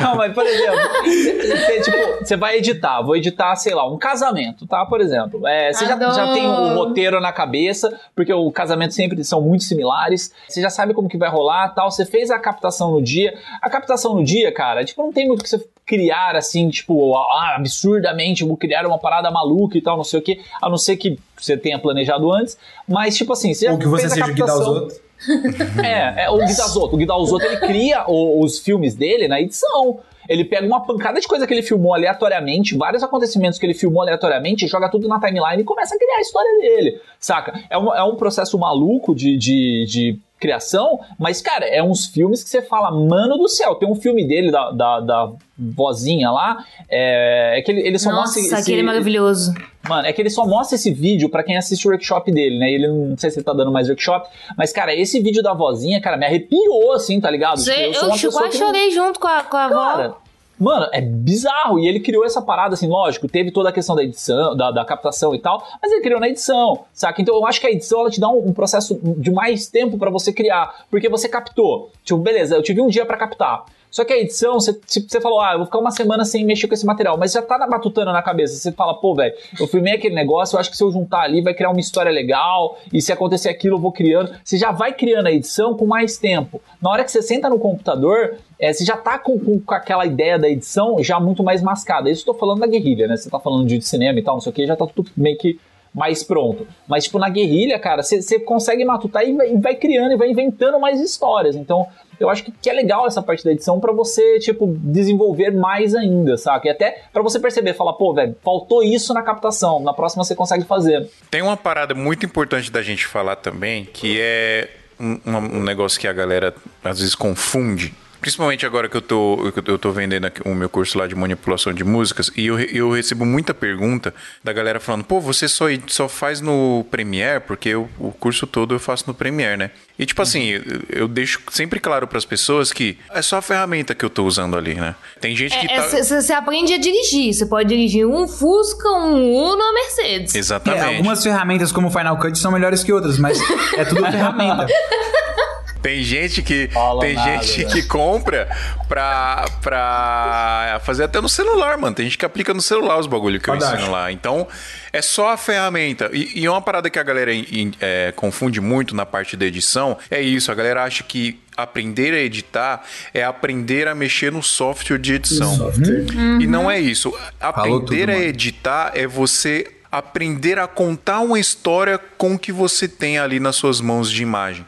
S3: Não, mas por exemplo, você, tipo, você vai editar, vou editar, sei lá, um casamento, tá? Por exemplo. É, você já, já, tem o roteiro na cabeça, porque o casamento sempre são muito similares. Você já sabe como que vai rolar tal. Você fez a captação no dia. A captação no dia, cara, tipo, não tem muito que você criar assim, tipo, ah, absurdamente, vou criar uma parada maluca e tal, não sei o que, a não ser que você tenha planejado antes. Mas, tipo assim,
S1: você Ou que você seja captação, os outros.
S3: É, é o Guidazoto. O Guidazoto ele cria o, os filmes dele na edição. Ele pega uma pancada de coisa que ele filmou aleatoriamente, vários acontecimentos que ele filmou aleatoriamente, joga tudo na timeline e começa a criar a história dele, saca? É um, é um processo maluco de, de, de criação, mas, cara, é uns filmes que você fala, mano do céu, tem um filme dele, da, da, da vozinha lá, é, é que ele, ele só
S4: Nossa,
S3: mostra...
S4: Nossa, aquele é maravilhoso.
S3: Mano, é que ele só mostra esse vídeo para quem assiste o workshop dele, né? Ele não, não sei se ele tá dando mais workshop, mas, cara, esse vídeo da vozinha, cara, me arrepiou, assim, tá ligado?
S4: Cê, eu, eu quase chorei não... junto com a, com a cara, avó.
S3: Mano, é bizarro. E ele criou essa parada, assim, lógico, teve toda a questão da edição, da, da captação e tal, mas ele criou na edição, saca? Então eu acho que a edição ela te dá um, um processo de mais tempo para você criar, porque você captou. Tipo, beleza, eu tive um dia para captar. Só que a edição, você, tipo, você falou, ah, eu vou ficar uma semana sem mexer com esse material, mas já tá na batutana na cabeça. Você fala, pô, velho, eu filmei aquele negócio, eu acho que se eu juntar ali vai criar uma história legal, e se acontecer aquilo eu vou criando. Você já vai criando a edição com mais tempo. Na hora que você senta no computador, é, você já tá com, com, com, aquela ideia da edição já muito mais mascada. Isso eu tô falando da guerrilha, né? Você tá falando de cinema e tal, não sei o que, já tá tudo meio que mais pronto. Mas, tipo, na guerrilha, cara, você consegue matutar e vai, e vai, criando e vai inventando mais histórias. Então, eu acho que, que é legal essa parte da edição para você, tipo, desenvolver mais ainda, saca? E até para você perceber, falar, pô, velho, faltou isso na captação, na próxima você consegue fazer.
S2: Tem uma parada muito importante da gente falar também, que é um, um negócio que a galera às vezes confunde Principalmente agora que eu tô, eu tô vendendo o meu curso lá de manipulação de músicas e eu, eu recebo muita pergunta da galera falando, pô, você só, só faz no Premiere? Porque eu, o curso todo eu faço no Premiere, né? E tipo assim, eu deixo sempre claro para as pessoas que é só a ferramenta que eu tô usando ali, né? Tem gente que
S4: é,
S2: tá...
S4: Você aprende a dirigir, você pode dirigir um Fusca, um Uno ou Mercedes.
S2: Exatamente.
S1: É, algumas ferramentas como o Final Cut são melhores que outras, mas é tudo ferramenta.
S2: Tem gente que Fala tem nada, gente né? que compra pra, pra fazer até no celular, mano. Tem gente que aplica no celular os bagulho que Verdade. eu ensino lá. Então, é só a ferramenta. E, e uma parada que a galera é, confunde muito na parte da edição é isso. A galera acha que aprender a editar é aprender a mexer no software de edição. Software. Uhum. E não é isso. Aprender tudo, a editar é você aprender a contar uma história com o que você tem ali nas suas mãos de imagem.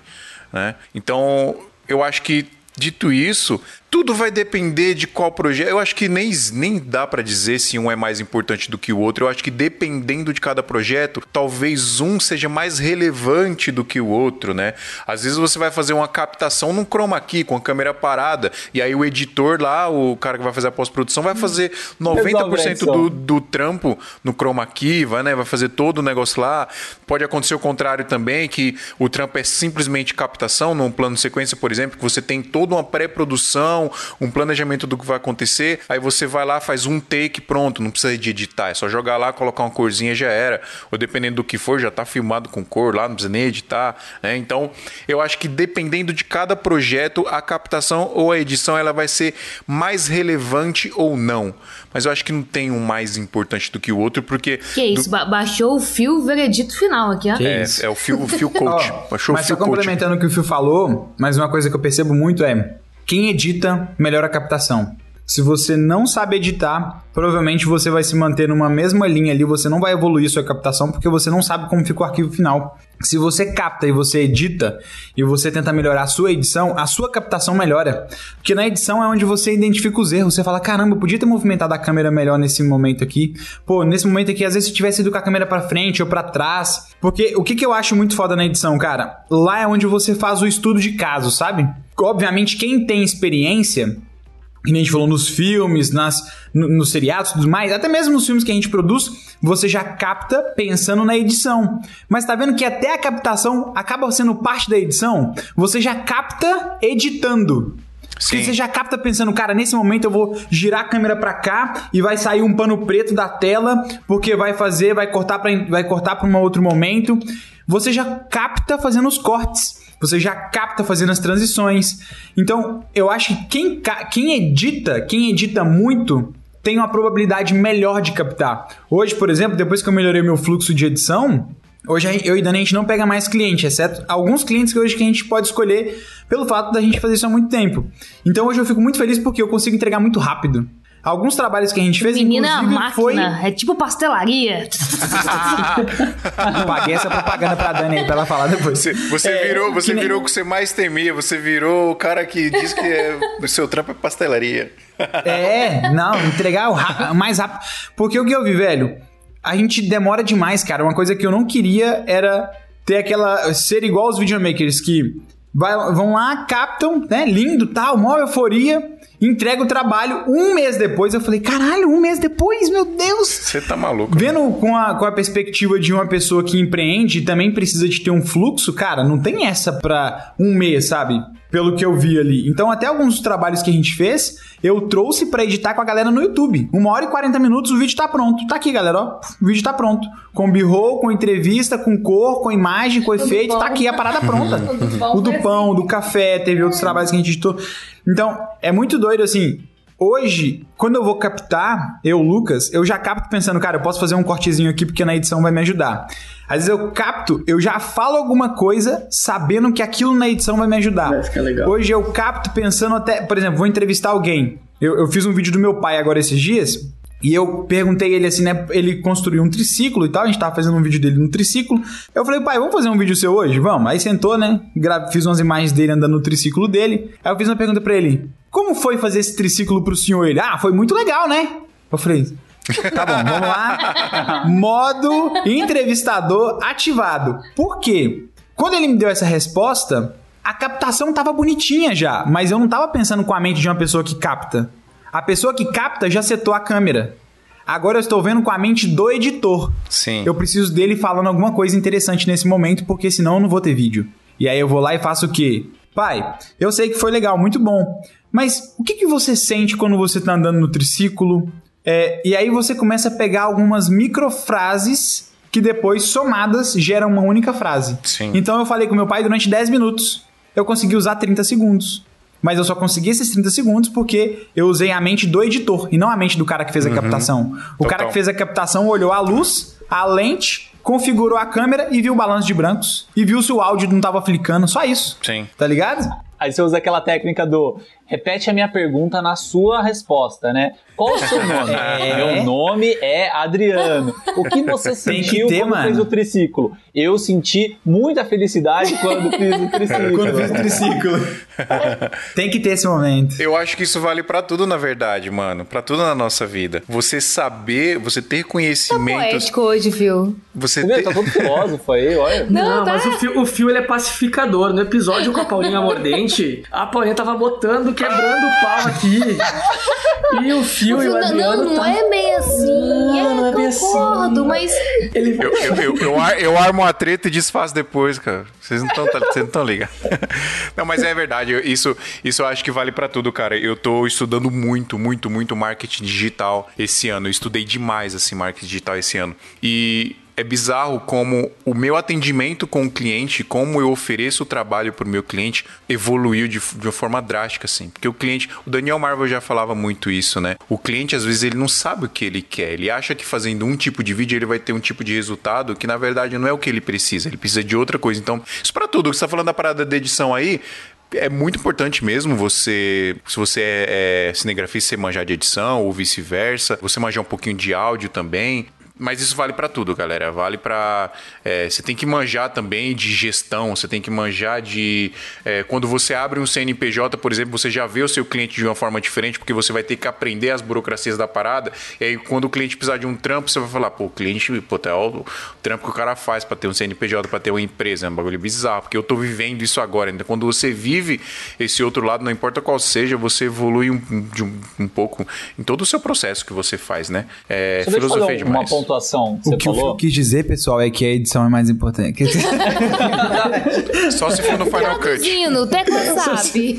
S2: Né? Então, eu acho que, dito isso, tudo vai depender de qual projeto. Eu acho que nem, nem dá para dizer se um é mais importante do que o outro. Eu acho que dependendo de cada projeto, talvez um seja mais relevante do que o outro, né? Às vezes você vai fazer uma captação num chroma key com a câmera parada e aí o editor lá, o cara que vai fazer a pós-produção, vai fazer 90% do, do trampo no chroma key, vai, né? Vai fazer todo o negócio lá. Pode acontecer o contrário também, que o trampo é simplesmente captação num plano de sequência, por exemplo, que você tem toda uma pré-produção edição, um planejamento do que vai acontecer, aí você vai lá, faz um take, pronto, não precisa de editar, é só jogar lá, colocar uma corzinha já era, ou dependendo do que for, já tá filmado com cor lá, não precisa nem editar, né? Então, eu acho que dependendo de cada projeto, a captação ou a edição ela vai ser mais relevante ou não. Mas eu acho que não tem um mais importante do que o outro, porque
S4: Que isso, ba- baixou o fio veredito final aqui, ó.
S1: Que
S2: é,
S1: isso.
S2: é o fio, o fio coach.
S1: Ó,
S2: Baixou o
S1: mas
S2: fio
S1: só
S2: coach.
S1: complementando o que o Fio falou, mas uma coisa que eu percebo muito é quem edita melhora a captação. Se você não sabe editar, provavelmente você vai se manter numa mesma linha ali, você não vai evoluir sua captação porque você não sabe como fica o arquivo final. Se você capta e você edita e você tenta melhorar a sua edição, a sua captação melhora. Porque na edição é onde você identifica os erros. Você fala: caramba, eu podia ter movimentado a câmera melhor nesse momento aqui. Pô, nesse momento aqui, às vezes se tivesse ido com a câmera pra frente ou pra trás. Porque o que, que eu acho muito foda na edição, cara? Lá é onde você faz o estudo de caso, sabe? Obviamente, quem tem experiência que a gente falou nos filmes, nas, no- nos seriados e tudo mais, até mesmo nos filmes que a gente produz, você já capta pensando na edição. Mas tá vendo que até a captação acaba sendo parte da edição? Você já capta editando. Porque
S2: Sim.
S1: você já capta pensando, cara, nesse momento eu vou girar a câmera pra cá e vai sair um pano preto da tela, porque vai fazer, vai cortar para vai cortar para um outro momento. Você já capta fazendo os cortes. Você já capta fazendo as transições. Então, eu acho que quem, quem edita, quem edita muito, tem uma probabilidade melhor de captar. Hoje, por exemplo, depois que eu melhorei meu fluxo de edição, Hoje eu e Dani a gente não pega mais cliente, exceto alguns clientes que hoje que a gente pode escolher pelo fato da gente fazer isso há muito tempo. Então hoje eu fico muito feliz porque eu consigo entregar muito rápido. Algualguns trabalhos que a gente fez,
S4: Menina é máquina,
S1: foi...
S4: é tipo pastelaria.
S1: Paguei essa propaganda pra Dani aí pra ela falar depois.
S2: Você, você
S1: É,
S2: virou, você
S1: que nem-
S2: virou o que você mais temia. Você virou o cara que diz que é- o seu trampo é pastelaria.
S1: É, não, entregar o mais rápido. Porque o que eu vi, velho? A gente demora demais, cara. Uma coisa que eu não queria era ter aquela. ser igual os videomakers que vai- vão lá, captam, né? Lindo, tal, maior euforia, entrega o trabalho. Um mês depois eu falei, caralho, um mês depois, meu Deus!
S2: Você tá maluco.
S1: Vendo com a, com a perspectiva de uma pessoa que empreende e também precisa de ter um fluxo, cara, não tem essa pra um mês, sabe? Pelo que eu vi ali. Então, até alguns dos trabalhos que a gente fez, eu trouxe pra editar com a galera no YouTube. Uma hora e 40 minutos, o vídeo tá pronto. Tá aqui, galera, ó. O vídeo tá pronto. Com b-roll, com entrevista, com cor, com imagem, com efeito.
S4: pão.
S1: Tá aqui a parada pronta.
S4: O do pão
S1: o do
S4: foi
S1: pão, do café, teve outros trabalhos que a gente editou. Então, é muito doido assim. Hoje, quando eu vou captar, eu, Lucas, eu já capto pensando, cara, eu posso fazer um cortezinho aqui porque na edição vai me ajudar. Às vezes eu capto, eu já falo alguma coisa sabendo que aquilo na edição vai me ajudar.
S5: Vai ficar legal.
S1: Hoje eu capto pensando até, por exemplo, vou entrevistar alguém. Eu, eu fiz um vídeo do meu pai agora esses dias. E eu perguntei ele assim, né? Ele construiu um triciclo e tal. A gente tava fazendo um vídeo dele no triciclo. Eu falei, pai, vamos fazer um vídeo seu hoje? Vamos. Aí sentou, né? Fiz umas imagens dele andando no triciclo dele. Aí eu fiz uma pergunta pra ele: Como foi fazer esse triciclo pro senhor? Ele, ah, foi muito legal, né? Eu falei, Tá bom, vamos lá. Modo entrevistador ativado. Por quê? Quando ele me deu essa resposta, a captação tava bonitinha já, mas eu não tava pensando com a mente de uma pessoa que capta. A pessoa que capta já setou a câmera. Agora eu estou vendo com a mente do editor.
S2: Sim.
S1: Eu preciso dele falando alguma coisa interessante nesse momento, porque senão eu não vou ter vídeo. E aí eu vou lá e faço o quê? Pai, eu sei que foi legal, muito bom. Mas o que, que você sente quando você tá andando no triciclo? É, e aí você começa a pegar algumas microfrases que depois, somadas, geram uma única frase.
S2: Sim.
S1: Então eu falei com meu pai durante 10 minutos. Eu consegui usar 30 segundos. Mas eu só consegui esses 30 segundos porque eu usei a mente do editor e não a mente do cara que fez a captação. O
S2: Total.
S1: cara que fez a captação olhou a luz, a lente, configurou a câmera e viu o balanço de brancos. E viu se o áudio não tava flicando. Só isso.
S2: Sim.
S1: Tá ligado?
S3: Aí você usa aquela técnica do repete a minha pergunta na sua resposta, né? Qual o seu nome?
S1: É.
S3: Meu nome é Adriano. O que você
S1: Tem que
S3: sentiu
S1: ter,
S3: quando
S1: mano.
S3: fez o triciclo? Eu senti muita felicidade quando fiz o triciclo.
S1: Quando fiz o triciclo. Tem que ter esse momento.
S2: Eu acho que isso vale pra tudo, na verdade, mano. Pra tudo na nossa vida. Você saber, você ter
S4: Tá
S2: conhecimentos.
S4: poético hoje, Phil.
S2: você ter...
S3: tá todo filósofo aí, olha.
S5: Não,
S4: Não, tá.
S5: mas o fio, o fio ele é pacificador. No episódio com a Paulinha Mordente, gente, a Paulinha tava botando, quebrando o pau aqui. E o Fio e o
S4: não,
S5: Adriano
S4: não, não
S5: tá...
S4: é bem assim.
S5: Não,
S4: é,
S5: não é
S4: concordo,
S5: assim.
S4: mas.
S5: Ele...
S2: Eu, eu, eu, eu, ar- eu armo a treta e desfaço depois, cara. Vocês não estão ligados. Não, mas é verdade. eu- Isso, isso eu acho que vale pra tudo, cara. Eu tô estudando muito, muito, muito marketing digital esse ano. Eu estudei demais, assim, marketing digital esse ano. E é bizarro como o meu atendimento com o cliente, como eu ofereço o trabalho pro meu cliente, evoluiu de, de uma forma drástica, assim. Porque o cliente, o Daniel Marvel já falava muito isso, né? O cliente, às vezes, ele não sabe o que ele quer. Ele acha que fazendo um tipo de vídeo ele vai ter um tipo de resultado que, na verdade, não é o que ele precisa. Ele precisa de outra coisa. Então, isso pra tudo. Você tá falando da parada da edição aí, é muito importante mesmo você, se você é, é cinegrafista, você manjar de edição ou vice-versa, você manjar um pouquinho de áudio também. Mas isso vale pra tudo, galera. Vale pra. é, você tem que manjar também de gestão, você tem que manjar de. é, quando você abre um CNPJ, por exemplo, você já vê o seu cliente de uma forma diferente, porque você vai ter que aprender as burocracias da parada. E aí, quando o cliente precisar de um trampo, você vai falar, pô, o cliente, pô, tá, ó, o trampo que o cara faz pra ter um CNPJ, pra ter uma empresa. É um bagulho bizarro, porque eu tô vivendo isso agora. Então, quando você vive esse outro lado, não importa qual seja, você evolui um, um, um pouco em todo o seu processo que você faz, né? É filosofia
S3: uma
S2: demais.
S3: Pontuação que você
S1: O que o
S3: falou.
S1: Phil quis dizer, pessoal, é que a edição é mais importante.
S2: Só se for no Final Cut.
S4: Traduzindo, o Teco sabe.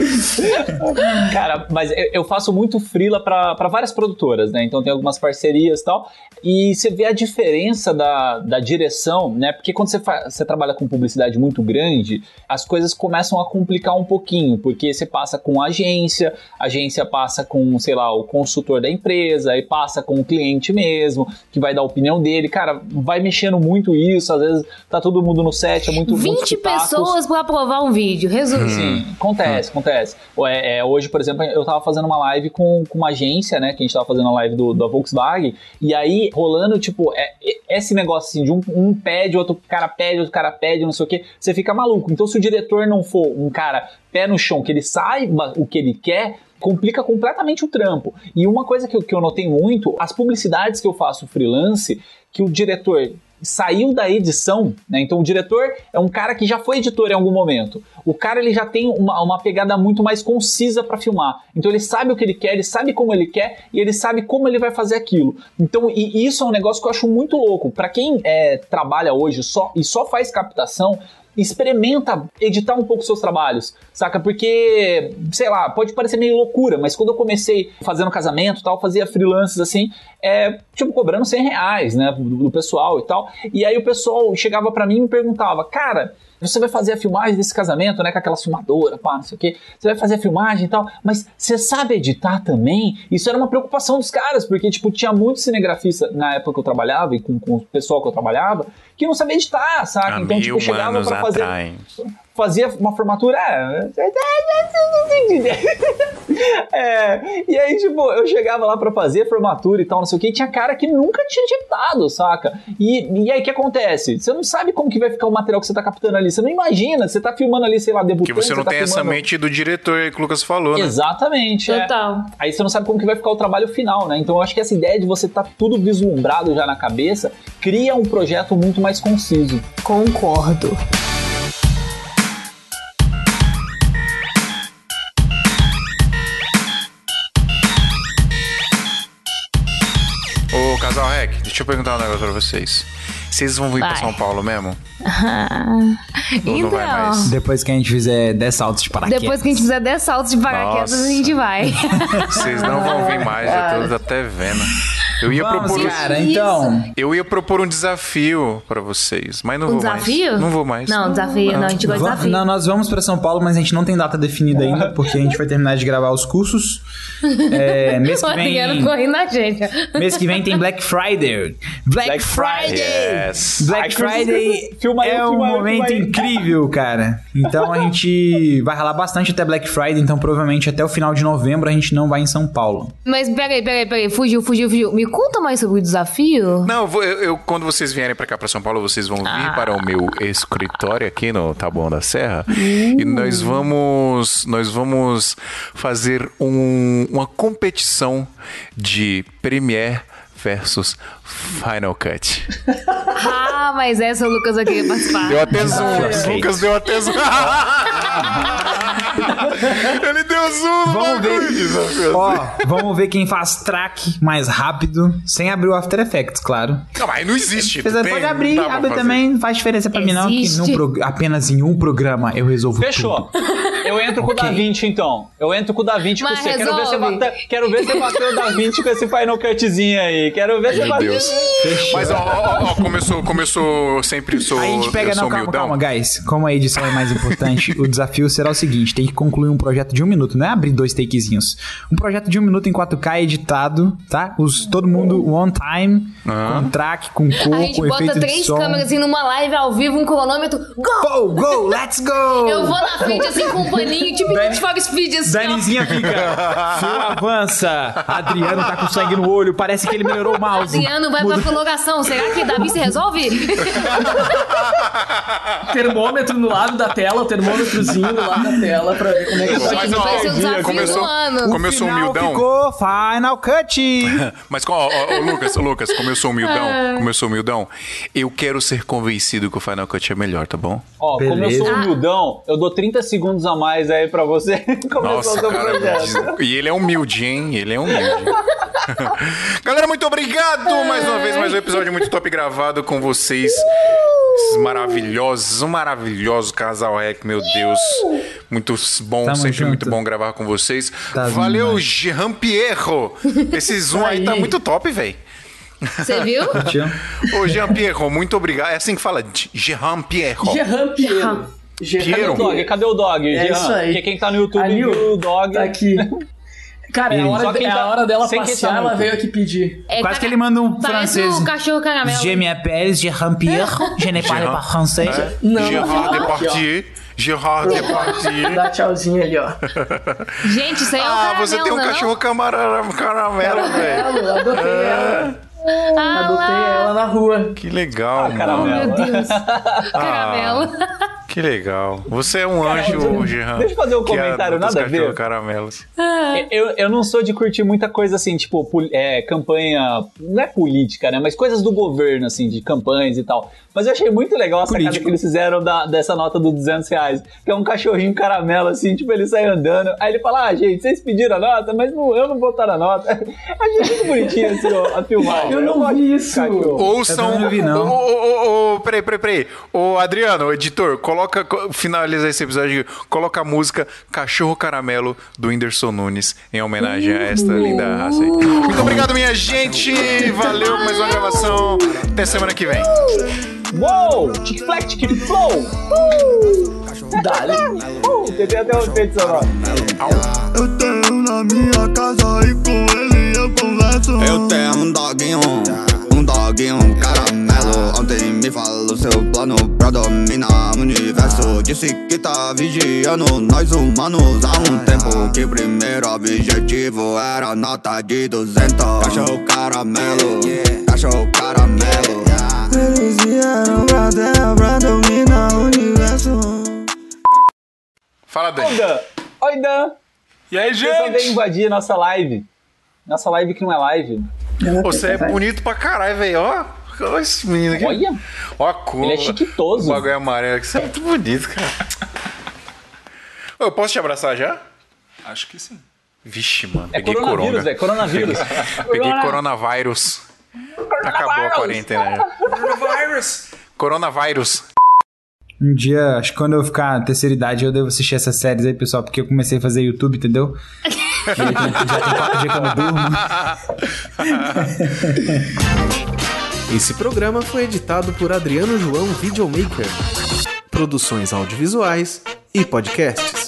S3: Cara, mas eu- eu faço muito freela pra pra várias produtoras, né? Então tem algumas parcerias e tal. E você vê a diferença da, da direção, né? Porque quando você, você trabalha com publicidade muito grande, as coisas começam a complicar um pouquinho, porque você passa com a agência, a agência passa com, sei lá, o consultor da empresa, aí passa com o cliente mesmo, que vai dar a opinião dele. Cara, vai mexendo muito isso, às vezes tá todo mundo no set, é muito
S4: 20
S3: muitos pitacos.
S4: pessoas pra aprovar um vídeo. Resumo.
S3: Sim, acontece, acontece. É, é, hoje, por exemplo, eu tava fazendo uma live com, com uma agência, né? Que a gente tava fazendo a live do, da Volkswagen, e aí rolando, tipo, é, é- esse negócio assim, de um, um pede, outro cara pede, outro cara pede, não sei o que, você fica maluco. Então, se o diretor não for um cara pé no chão, que ele saiba o que ele quer, complica completamente o trampo. E uma coisa que eu, que eu notei muito, as publicidades que eu faço freelance, que o diretor saiu da edição, né? Então o diretor é um cara que já foi editor em algum momento. O cara ele já tem uma, uma pegada muito mais concisa para filmar. Então ele sabe o que ele quer, ele sabe como ele quer e ele sabe como ele vai fazer aquilo. Então e isso é um negócio que eu acho muito louco. Para quem é, trabalha hoje só e só faz captação, experimenta editar um pouco seus trabalhos, saca? Porque, sei lá, pode parecer meio loucura, mas quando eu comecei fazendo casamento e tal, fazia freelances assim, é, tipo, cobrando 100 reais, né, do, do pessoal e tal. E aí o pessoal chegava pra mim e me perguntava, cara, você vai fazer a filmagem desse casamento, né, com aquela filmadora, pá, não sei o quê. Você vai fazer a filmagem e tal, mas você sabe editar também? Isso era uma preocupação dos caras, porque, tipo, tinha muito cinegrafista na época que eu trabalhava e com, com o pessoal que eu trabalhava, que não sabia editar?
S2: Há
S3: então, tipo, chegava pra fazer
S2: atrás.
S3: Fazia uma formatura. É, é, e aí, tipo, eu chegava lá pra fazer a formatura e tal, não sei o que, e tinha cara que nunca tinha editado, saca? E, e aí o que acontece? Você não sabe como que vai ficar o material que você tá captando ali. Você não imagina, você tá filmando ali, sei lá, debutante.
S2: Porque você não
S3: tá
S2: tem essa
S3: filmando-
S2: mente do diretor aí que o Lucas falou, né?
S3: Exatamente. é.
S4: Total.
S3: Aí você não sabe como que vai ficar o trabalho final, né? Então eu acho que essa ideia de você estar tá tudo vislumbrado já na cabeça cria um projeto muito mais conciso.
S4: Concordo.
S2: Rec, deixa eu perguntar um negócio pra vocês. Vocês vão vir pra
S4: Vai.
S2: São Paulo mesmo?
S4: então,
S2: não vai mais?
S1: depois que a gente fizer 10 saltos de paraquedas.
S4: depois que a gente fizer 10 saltos de paraquedas,
S2: Nossa.
S4: a gente vai.
S2: Vocês não vão vir mais, eu tô até vendo. Eu ia
S1: Vamos,
S2: propor,
S1: cara,
S4: Isso.
S1: então.
S2: eu ia propor um desafio pra vocês, mas não
S4: Um
S2: vou
S4: desafio?
S2: mais. Não vou mais.
S4: Não, desafio, não, a gente gosta de desafio.
S1: Não, nós vamos pra São Paulo, mas a gente não tem data definida ainda, porque a gente vai terminar de gravar os cursos. É, mês que vem.
S4: correndo na gente.
S1: Mês que vem tem Black Friday. Black,
S3: Black
S1: Friday!
S2: Yes.
S1: Black Friday
S3: filma aí,
S1: é um momento incrível, cara. Então a gente vai ralar bastante até Black Friday, então provavelmente até o final de novembro a gente não vai em São Paulo.
S4: Mas peraí, peraí, peraí. Fugiu, fugiu, fugiu. Me conta mais sobre o desafio.
S2: Não, eu, vou- eu- eu- quando vocês vierem pra cá, pra São Paulo, vocês vão vir
S4: Ah.
S2: para o meu escritório aqui no Taboão da Serra e nós vamos, nós vamos fazer um- uma competição de Premiere versus Final Cut.
S4: Ah, mas essa o Lucas eu queria participar.
S2: Deu até zoom. Lucas deu até zoom. Ele deu zoom no
S1: Vamos ver. Ó, vamos ver quem faz track mais rápido, sem abrir o After Effects, claro.
S2: Não, mas não existe.
S1: Apesar,
S2: Tem,
S1: pode abrir, abre também, não faz diferença pra mim não, que
S4: Existe.
S1: apenas em um programa eu resolvo
S3: Fechou. Eu entro com o Da Vinci, então. Eu entro com o Da Vinci com
S4: Mas
S3: você. Quero ver, você bater, quero ver você bater o Da Vinci com esse Final Cutzinho aí. Quero ver você
S2: Meu
S3: bater.
S2: Deus. Mas, ó, ó, ó, começou, começou sempre sou,
S1: Aí a gente pega,
S2: eu
S1: não,
S2: sou
S1: calma,
S2: humildão.
S1: calma, guys. Como a edição é mais importante, o desafio será o seguinte: tem que concluir um projeto de um minuto, não é abrir dois takezinhos. Um projeto de um minuto em 4K editado, tá? Os, todo mundo one time, com track, com cor,
S4: A gente
S1: com
S4: bota
S1: efeito de
S4: três
S1: som.
S4: câmeras assim numa live ao vivo, um cronômetro. Go!
S1: Go, go, let's go!
S4: Eu vou na frente assim com um paninho, tipo
S1: Dani-
S4: for Speed, assim.
S1: Danizinha fica. Fio avança. Adriano tá com sangue no olho. Parece que ele melhorou o mouse.
S4: Adriano vai pra prolongação. Será que Davi se resolve?
S5: Termômetro no lado da tela, o termômetrozinho no lado da tela pra ver como é que
S2: ó,
S4: vai ser o desafio
S2: começou-
S4: do ano.
S2: Sou
S1: Final
S2: humildão.
S1: Ficou Final Cut.
S2: Mas, ó, ó, ó, Lucas, Lucas, como eu sou humildão, como eu sou humildão, eu quero ser convencido que o Final Cut é melhor, tá bom?
S3: Ó, como eu
S1: Beleza.
S3: sou humildão, eu dou 30 segundos a mais aí pra você começar o
S2: Nossa,
S3: seu
S2: cara.
S3: projeto.
S2: E ele é humilde, hein? Ele é humilde. Galera, muito obrigado mais uma vez, mais um episódio muito top gravado com vocês. Esses maravilhosos, um maravilhoso casal Rec, meu Deus. Muito bom,
S1: Tamo
S2: sempre
S1: junto.
S2: muito bom gravar com vocês.
S1: Tá
S2: Valeu. Jean Pierro. Esse zoom aí tá
S5: Aí.
S2: muito top, velho.
S4: Você viu?
S2: Ô, Jean Pierro, muito obrigado. É assim que fala, Jean Pierro.
S5: Gerran Piero. Gerran
S2: Piero.
S3: Dog, cadê o dog?
S5: É
S3: Jean?
S5: isso aí.
S3: Porque quem tá no YouTube
S5: Ali,
S3: viu o dog.
S5: Tá aqui. Cara, é a
S3: Só
S5: hora,
S3: quem
S5: é
S3: tá-
S5: a hora dela
S3: sem quem tá
S5: ela veio aqui pedir.
S4: É
S1: Quase que ele manda um
S4: Parece
S1: francês.
S4: o cachorro caramelo.
S1: Je m'appelle Jean Pierre, je ne parle pas français.
S5: Não,
S2: Gerard
S5: aqui, ó.
S2: Depardieu. Gerard Depardieu.
S5: Dá tchauzinho ali, ó.
S4: Gente, isso aí é o
S2: Ah,
S4: caramelo,
S2: você tem um
S4: não é
S2: cachorro camara- caramelo, velho.
S5: Adotei ela.
S4: Ah,
S5: Adotei ela na rua.
S2: Que legal, mano.
S3: caramelo.
S4: Meu Deus. Caramelo.
S2: Que legal. você é um anjo, Gerard.
S3: deixa eu fazer um
S2: que
S3: comentário, nada a ver.
S2: caramelos.
S3: Eu, eu não sou de curtir muita coisa assim, tipo, é, campanha. Não é política, né? Mas coisas do governo, assim, de campanhas e tal. Mas eu achei muito legal a sacada
S1: Político.
S3: que eles fizeram da- dessa nota do 200 reais. Que é um cachorrinho caramelo, assim, tipo, ele sai andando. Aí ele fala: Ah, gente, vocês pediram a nota, mas não- eu não vou estar na nota. Achei muito bonitinho, assim, ó, a filmagem.
S5: Eu não
S3: gosto
S5: vi isso.
S2: Ouçam.
S1: não vi, não.
S2: Ô, ô, ô, peraí, peraí, peraí. Ô, Adriano, editor, coloca. Co- Finaliza esse episódio. Coloca a música Cachorro Caramelo do Whindersson Nunes em homenagem a esta linda raça aí. Muito obrigado, minha gente. Valeu por mais uma gravação. Até semana que vem.
S3: Uou! Tic Flex, Tic Flow!
S5: Dale.
S3: Uh, tem até o efeito sonoro.
S7: Eu tenho na minha casa e com ele eu converso.
S8: Eu tenho um doguinho, um doguinho, um caramelo. Ontem me falou seu plano pra dominar o universo. Disse que tá vigiando nós humanos há um tempo. Que primeiro objetivo era nota de 200. Cachorro caramelo, cachorro caramelo.
S7: Eles vieram pra terra pra dominar o universo.
S2: Fala, Dani.
S3: Oi, Dan! Oi, Dan!
S2: E aí,
S3: Você só veio invadir nossa live. Nossa live que não é live.
S2: Você é bonito pra caralho, velho. Ó, olha esse menino aqui.
S3: Olha!
S2: Ó a cor.
S3: Ele é chiquitoso.
S2: O bagulho amarelo. Você é muito bonito, cara. Ô, Eu posso te abraçar já?
S9: Acho que sim.
S2: Vixe, mano.
S3: É
S2: Peguei
S3: coronavírus,
S2: coronga.
S3: velho. Coronavírus.
S2: Peguei coronavírus. Acabou a quarentena. já.
S9: Coronavirus!
S2: Coronavírus.
S1: Um dia, acho que quando eu ficar na terceira idade, eu devo assistir essas séries aí, pessoal, porque eu comecei a fazer YouTube, entendeu? já, tem, já tem quatro dias que eu não durmo.
S10: Esse programa foi editado por Adriano João Videomaker. Produções audiovisuais e podcasts.